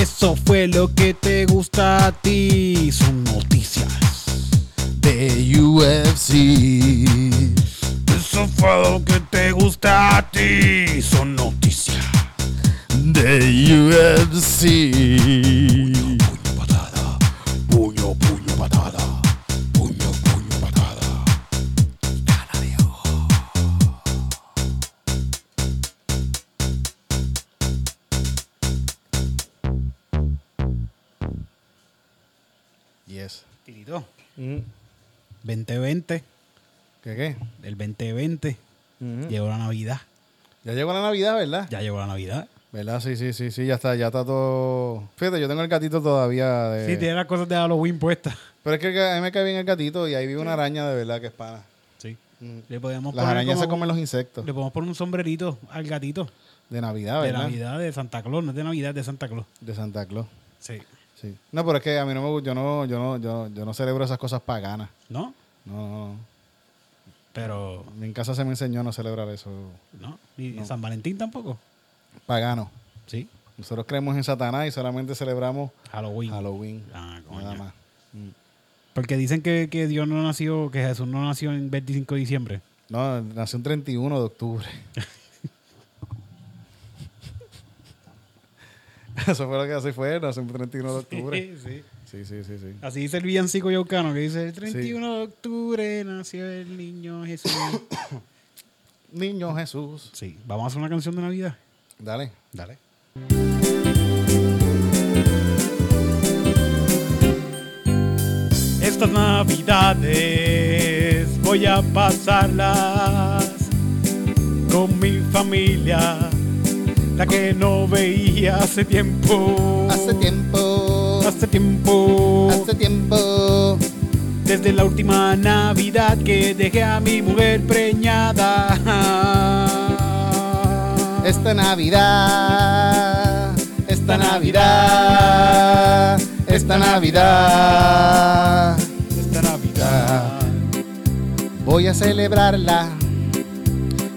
Speaker 1: Eso fue lo que te gusta a ti. Son noticias.
Speaker 2: De UFC.
Speaker 1: Eso fue lo que te gusta a ti. Son noticias.
Speaker 2: De UFC.
Speaker 1: 2020.
Speaker 2: ¿Qué qué?
Speaker 1: Del 2020.
Speaker 2: Ujú.
Speaker 1: Llegó la Navidad.
Speaker 2: Ya llegó la Navidad, ¿verdad?
Speaker 1: Ya llegó la Navidad.
Speaker 2: ¿Verdad? Sí, sí, sí, sí, ya está, ya está todo. Fíjate, yo tengo el gatito todavía de.
Speaker 1: Sí, tiene las cosas de Halloween puestas.
Speaker 2: Pero es que a mí me cae bien el gatito y ahí vive una araña de verdad que es pana.
Speaker 1: Sí.
Speaker 2: Mm.
Speaker 1: Le podemos
Speaker 2: Las arañas se comen los insectos.
Speaker 1: Le podemos poner un sombrerito al gatito.
Speaker 2: De Navidad,
Speaker 1: De
Speaker 2: ¿verdad?
Speaker 1: Navidad de Santa Claus, no es de Navidad, de Santa Claus.
Speaker 2: De Santa Claus.
Speaker 1: Sí.
Speaker 2: Sí. No, pero es que a mí no me gusta, yo no, yo no, yo, yo no celebro esas cosas paganas.
Speaker 1: ¿No?
Speaker 2: No, no, no.
Speaker 1: Pero,
Speaker 2: En casa se me enseñó a no celebrar eso.
Speaker 1: ¿no? ¿Y San Valentín tampoco?
Speaker 2: Pagano.
Speaker 1: Sí.
Speaker 2: Nosotros creemos en Satanás y solamente celebramos
Speaker 1: Halloween.
Speaker 2: Halloween.
Speaker 1: Ah, coño.
Speaker 2: nada más.
Speaker 1: Porque dicen que, que Dios no nació, que Jesús no nació en 25 de diciembre.
Speaker 2: No, nació un 31 de octubre. [laughs] [laughs] Eso fue lo que así fue, nació un 31 de octubre.
Speaker 1: sí.
Speaker 2: Sí, sí, sí, sí.
Speaker 1: Así dice el villancico yaucano, que dice el 31 de octubre nació el niño Jesús. [coughs]
Speaker 2: Niño Jesús.
Speaker 1: sí. Vamos a hacer una canción de Navidad.
Speaker 2: Dale.
Speaker 1: Dale. Estas navidades voy a pasarlas con mi familia, la que no veía hace tiempo.
Speaker 2: Hace tiempo.
Speaker 1: Hace tiempo.
Speaker 2: Hace tiempo.
Speaker 1: Desde la última Navidad que dejé a mi mujer preñada.
Speaker 2: Esta Navidad. Esta Navidad. Esta Navidad.
Speaker 1: Esta Navidad.
Speaker 2: Voy a celebrarla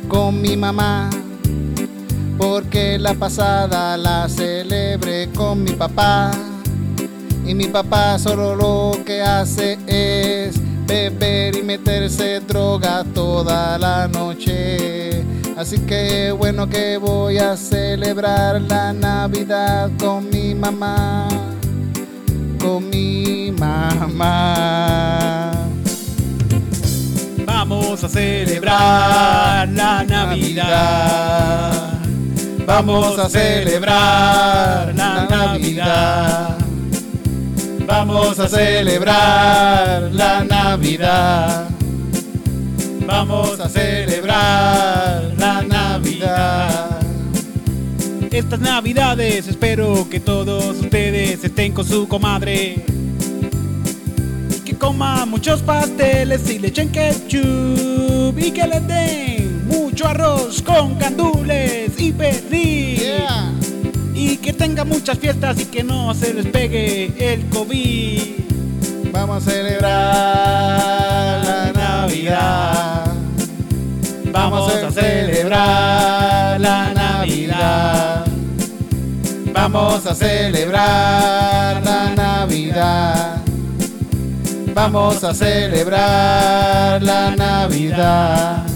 Speaker 2: con mi mamá. Porque la pasada la celebré con mi papá. Y mi papá solo lo que hace es beber y meterse droga toda la noche. Así que bueno que voy a celebrar la Navidad con mi mamá. Con mi mamá.
Speaker 1: Vamos a celebrar la Navidad. Vamos a celebrar la Navidad.
Speaker 2: Vamos a celebrar la Navidad.
Speaker 1: Vamos a celebrar la Navidad. Estas navidades espero que todos ustedes estén con su comadre. Que coman muchos pasteles y le echen ketchup. Y que les den mucho arroz con candules y perdiz. Que tengan muchas fiestas y que no se les pegue el COVID.
Speaker 2: Vamos a celebrar la Navidad.
Speaker 1: Vamos a celebrar la Navidad.
Speaker 2: Vamos a celebrar la Navidad. Vamos a celebrar la Navidad.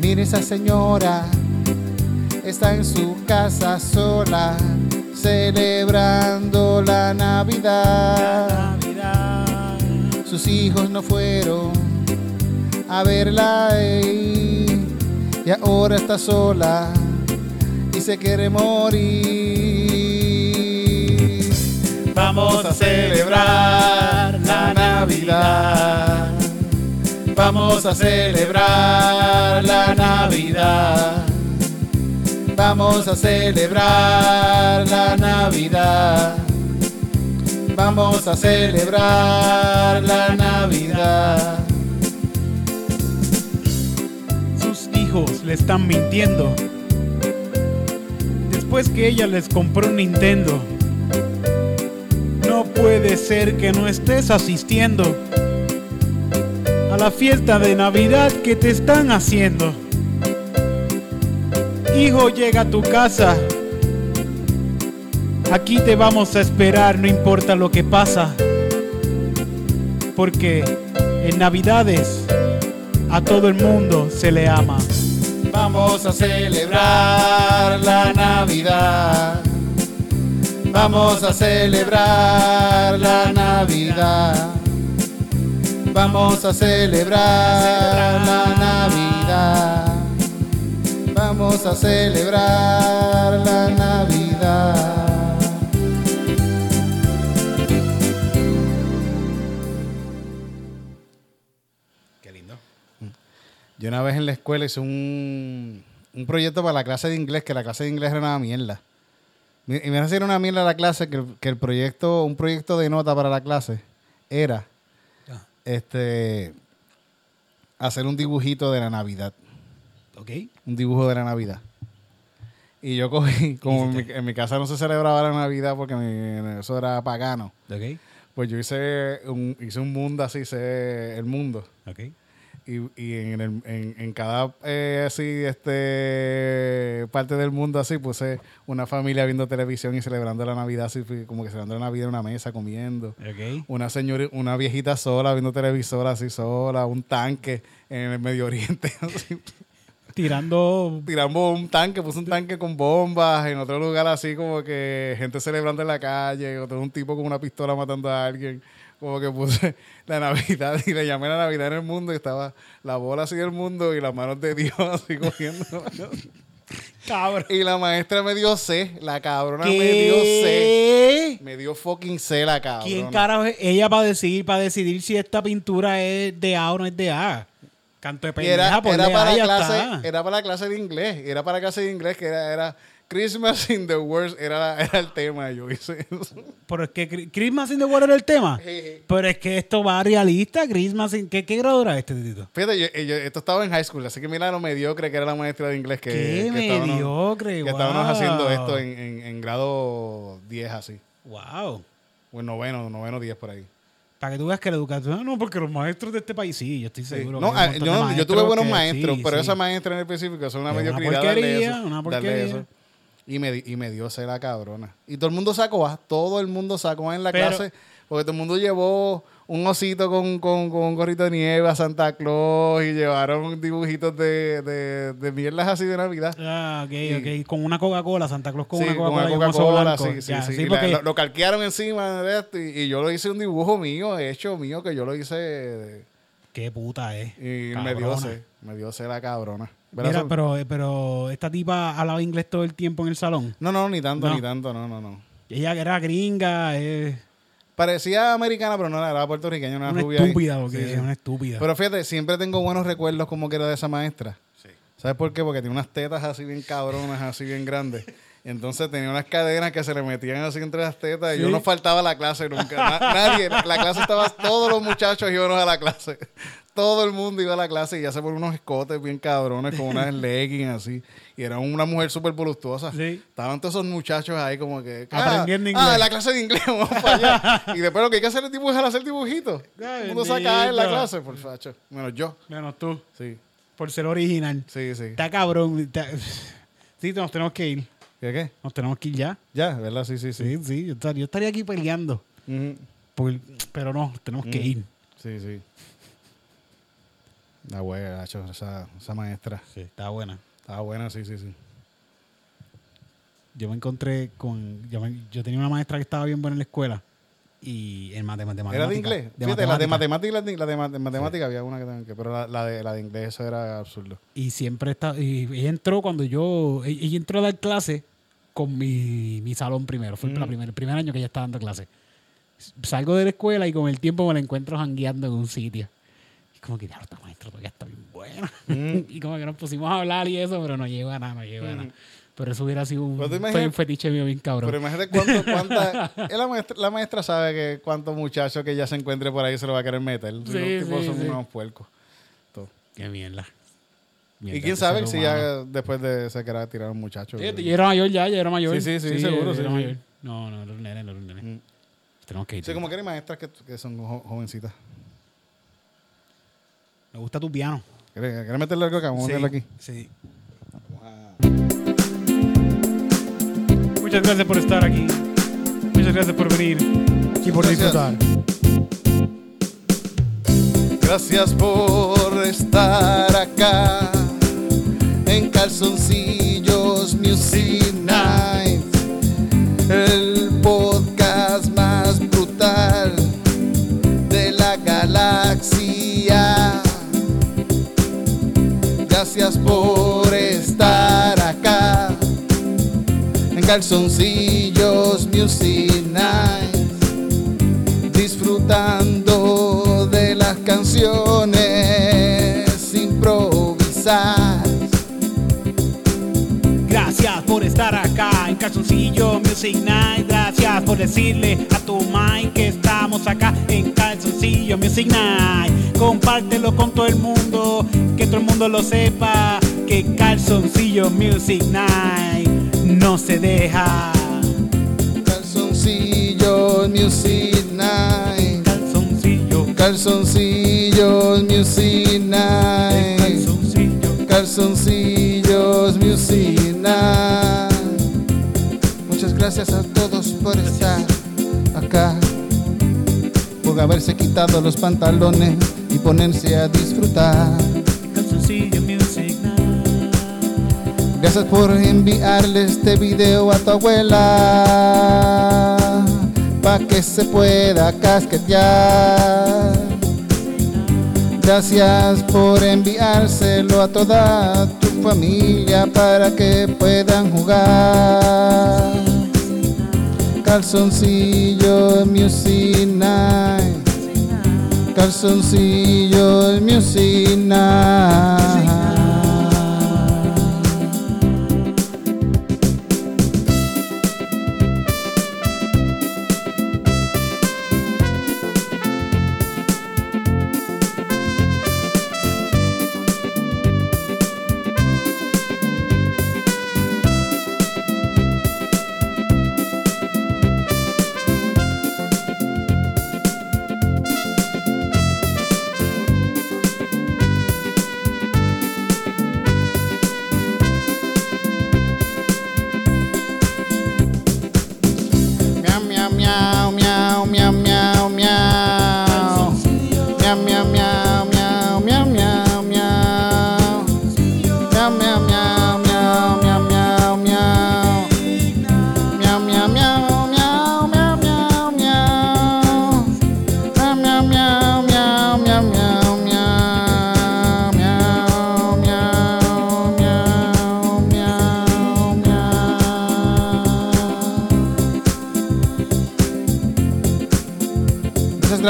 Speaker 2: Mire esa señora, está en su casa sola, celebrando la Navidad. Sus hijos no fueron a verla y ahora está sola y se quiere morir.
Speaker 1: Vamos a celebrar la Navidad.
Speaker 2: Vamos a celebrar la Navidad. Vamos a celebrar la Navidad. Vamos a celebrar la Navidad.
Speaker 1: Sus hijos le están mintiendo. Después que ella les compró un Nintendo. No puede ser que no estés asistiendo a la fiesta de Navidad que te están haciendo. Hijo, llega a tu casa. Aquí te vamos a esperar, no importa lo que pasa. Porque en Navidades a todo el mundo se le ama.
Speaker 2: Vamos a celebrar la Navidad. Vamos a celebrar la Navidad. Vamos a celebrar la Navidad. Vamos a celebrar la Navidad.
Speaker 1: Qué lindo.
Speaker 2: Yo una vez en la escuela hice un, un proyecto para la clase de inglés, que la clase de inglés era una mierda. Mi- Y me era una mierda la clase, que el, que el proyecto, un proyecto de nota para la clase era
Speaker 1: Ah.
Speaker 2: este hacer un dibujito de la Navidad.
Speaker 1: Ok.
Speaker 2: Un dibujo de la Navidad. Y yo cogí, como en mi, en mi casa no se celebraba la Navidad porque mi- eso era pagano,
Speaker 1: Ok.
Speaker 2: pues yo hice un, hice un mundo así, hice el mundo.
Speaker 1: Ok.
Speaker 2: Y, y en, el- en, en cada eh, así, este, parte del mundo así, puse una familia viendo televisión y celebrando la Navidad, así como que celebrando la Navidad en una mesa, comiendo.
Speaker 1: Ok.
Speaker 2: Una señora, una viejita sola viendo televisor así sola, un tanque en el Medio Oriente, [laughs] así,
Speaker 1: Tirando.
Speaker 2: tirando un tanque, puse un tanque con bombas, en otro lugar así como que gente celebrando en la calle, otro un tipo con una pistola matando a alguien. Como que puse la Navidad y le llamé la Navidad en el mundo y estaba la bola así del mundo y las manos de Dios [laughs] así cogiendo.
Speaker 1: Cabrón.
Speaker 2: y la maestra me dio C, la cabrona me dio C. Me dio fucking C la cabrona.
Speaker 1: ¿Quién carajo es ella para decidir, para decidir si esta pintura es de A o no es de A? Canto de pendeja,
Speaker 2: era,
Speaker 1: ponle
Speaker 2: era para clase, era para la clase de inglés. Era para la clase de inglés que era, era Christmas in the Worst, era, era el tema. Yo hice eso.
Speaker 1: Pero es que Christmas in the Water era el tema. Pero es que esto va realista. Christmas in... ¿Qué, qué grado era este, Titito?
Speaker 2: Fíjate, yo, yo- esto estaba en high school, así que mira lo mediocre que era la maestra de inglés que,
Speaker 1: Qué
Speaker 2: que estábamos-
Speaker 1: mediocre,
Speaker 2: que estábamos
Speaker 1: wow.
Speaker 2: haciendo esto en, en- en grado 10 así.
Speaker 1: Wow.
Speaker 2: O en noveno, noveno 10 por ahí.
Speaker 1: Para que tú veas que la educación... No, porque los maestros de este país sí, yo estoy
Speaker 2: Sí.
Speaker 1: seguro.
Speaker 2: No,
Speaker 1: hay
Speaker 2: ah, yo, yo tuve buenos
Speaker 1: que
Speaker 2: maestros,
Speaker 1: sí,
Speaker 2: pero
Speaker 1: sí.
Speaker 2: esa maestra en específico es una
Speaker 1: una
Speaker 2: mediocridad darle
Speaker 1: porquería,
Speaker 2: eso,
Speaker 1: una porquería.
Speaker 2: eso. Y me, y me dio ser la cabrona. Y todo el mundo sacó A, todo el mundo sacó A en la
Speaker 1: Pero-
Speaker 2: clase, porque todo el mundo llevó un osito con, con, con un gorrito de nieve a Santa Claus y llevaron dibujitos de, de, de mierdas así de Navidad.
Speaker 1: Ah, ok,
Speaker 2: Y-
Speaker 1: ok. Con una Coca-Cola, Santa Claus con
Speaker 2: Sí,
Speaker 1: una Coca-Cola
Speaker 2: Coca-Cola,
Speaker 1: blanco.
Speaker 2: sí, sí,
Speaker 1: Ya,
Speaker 2: sí.
Speaker 1: sí,
Speaker 2: la- lo, lo calquearon encima de esto y, y yo lo hice un dibujo mío, hecho mío, que yo lo hice de-
Speaker 1: Qué puta es.
Speaker 2: y me dio
Speaker 1: Cabrona.
Speaker 2: C, me dio C la cabrona. ¿Verdad,
Speaker 1: Mira, pero, pero esta tipa hablaba inglés todo el tiempo en el salón.
Speaker 2: No, no, ni tanto,
Speaker 1: No.
Speaker 2: ni tanto, no, no, no.
Speaker 1: Ella era gringa, es
Speaker 2: Parecía americana, pero no era, era puertorriqueña, una,
Speaker 1: una
Speaker 2: rubia. ahí.
Speaker 1: estúpida, porque
Speaker 2: Sí,
Speaker 1: una estúpida.
Speaker 2: Pero fíjate, siempre tengo buenos recuerdos como que era de esa maestra. ¿Sabes por qué? Porque tenía unas tetas así bien cabronas, así bien grandes. Entonces tenía unas cadenas que se le metían así entre las tetas y yo no faltaba a la clase nunca. Na- [laughs] nadie, la clase estaba, todos los muchachos íbamos a la clase. Todo el mundo iba a la clase y ya se ponían unos escotes bien cabrones con unas [laughs] leggings así. Y era una mujer súper voluptuosa.
Speaker 1: Sí.
Speaker 2: Estaban todos esos muchachos ahí como que... ah,
Speaker 1: Aprendiendo
Speaker 2: Ah,
Speaker 1: inglés.
Speaker 2: la clase de inglés, [laughs] vamos para allá. Y después lo que hay que hacer es dibujar, hacer dibujitos. Todo el mundo saca en la clase, por facho. Menos yo.
Speaker 1: Menos tú,
Speaker 2: Sí,
Speaker 1: por ser original.
Speaker 2: sí, sí.
Speaker 1: Está cabrón. está- Sí, nos tenemos que ir.
Speaker 2: ¿Qué qué?
Speaker 1: Nos tenemos que ir ya.
Speaker 2: Ya, ¿verdad? Sí, sí, sí.
Speaker 1: Sí, sí. Yo estaría, yo estaría aquí peleando. Por- pero no, tenemos que ir.
Speaker 2: Sí, sí. La gacho, esa, esa maestra.
Speaker 1: Sí, está buena.
Speaker 2: Estaba buena, sí, sí, sí.
Speaker 1: Yo me encontré con. Yo, me- yo tenía una maestra que estaba bien buena en la escuela. Y en matemáticas.
Speaker 2: ¿Era de inglés? Fíjate, la de matemática, la de, la de ma- de matemática había una que también, que- pero la, la de, la de inglés eso era absurdo.
Speaker 1: Y siempre está. Y ella entró cuando yo. Ella ella entró a dar clase con mi, mi salón primero. Fue
Speaker 2: Mm.
Speaker 1: la primer- el primer año que ella estaba dando clase. Salgo de la escuela y con el tiempo me la encuentro jangueando en un sitio. Y como que, ya, esta maestra todavía está bien buena. [laughs] y como que nos pusimos a hablar y eso, pero no llegó a nada, no llegó a nada. Pero eso hubiera sido un, un fetiche mío bien cabrón.
Speaker 2: Pero imagínate cuánto, [laughs] cuánta... la, maestra, la maestra sabe que cuántos muchachos que ya se encuentre por ahí se lo va a querer meter.
Speaker 1: Sí,
Speaker 2: Los tipos
Speaker 1: sí,
Speaker 2: son
Speaker 1: sí.
Speaker 2: unos puercos. Todo.
Speaker 1: Qué mierda.
Speaker 2: Y quién sabe si ya después de se querrá tirar a un muchacho.
Speaker 1: Ya era mayor ya, ya era mayor.
Speaker 2: Sí, sí, sí, seguro,
Speaker 1: ya
Speaker 2: sí,
Speaker 1: era
Speaker 2: sí.
Speaker 1: mayor. No, no, era un nene, no era un nene.
Speaker 2: Mm.
Speaker 1: Tenemos que ir.
Speaker 2: Sí, como que hay maestras que, que son jo- jovencitas.
Speaker 1: Me gusta tu piano.
Speaker 2: ¿Quieres, quieres meterle algo acá? Vamos a meterlo aquí.
Speaker 1: Sí. Muchas gracias por estar aquí. Muchas gracias por venir y por
Speaker 2: Gracias.
Speaker 1: disfrutar.
Speaker 2: Gracias por estar acá en Calzoncillos Music Night, el podcast más brutal de la galaxia. Gracias por Calzoncillos Music Night disfrutando de las canciones improvisadas.
Speaker 1: Gracias por estar acá en Calzoncillo Music Night. Gracias por decirle a tu mind que estamos acá en Calzoncillo Music Night. Compártelo con todo el mundo, que todo el mundo lo sepa. Que Calzoncillo Music Night no se deja.
Speaker 2: Calzoncillos Music Night.
Speaker 1: Calzoncillo,
Speaker 2: Calzoncillos Music Night.
Speaker 1: calzoncillo.
Speaker 2: Calzoncillos Music Night. Muchas gracias a todos por estar acá. Por haberse quitado los pantalones y ponerse a disfrutar.
Speaker 1: Calzoncillo.
Speaker 2: Gracias por enviarle este video a tu abuela. Pa' que se pueda casquetear. Gracias por enviárselo a toda tu familia para que puedan jugar. Calzoncillo Music Night. Calzoncillo Music Night.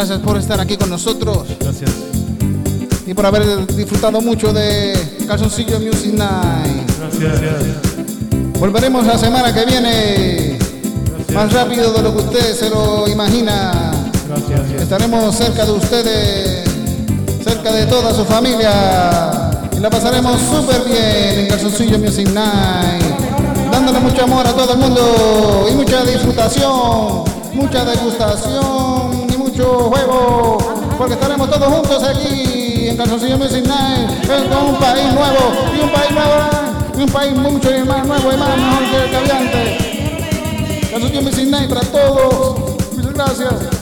Speaker 2: Gracias por estar aquí con nosotros
Speaker 1: Gracias.
Speaker 2: y por haber disfrutado mucho de Calzoncillo Music Night.
Speaker 1: Gracias.
Speaker 2: Volveremos la semana que viene, más rápido de lo que usted se lo imagina.
Speaker 1: Gracias.
Speaker 2: Estaremos cerca de ustedes, cerca de toda su familia y la pasaremos súper bien en Calzoncillo Music Night, dándole mucho amor a todo el mundo y mucha disfrutación, mucha degustación mucho juego, porque estaremos todos juntos aquí en Calzoncillo Music Night, con un país nuevo y un país nuevo, y un país mucho y más nuevo y más mejor que el que. Calzoncillo Music para todos. Muchas gracias.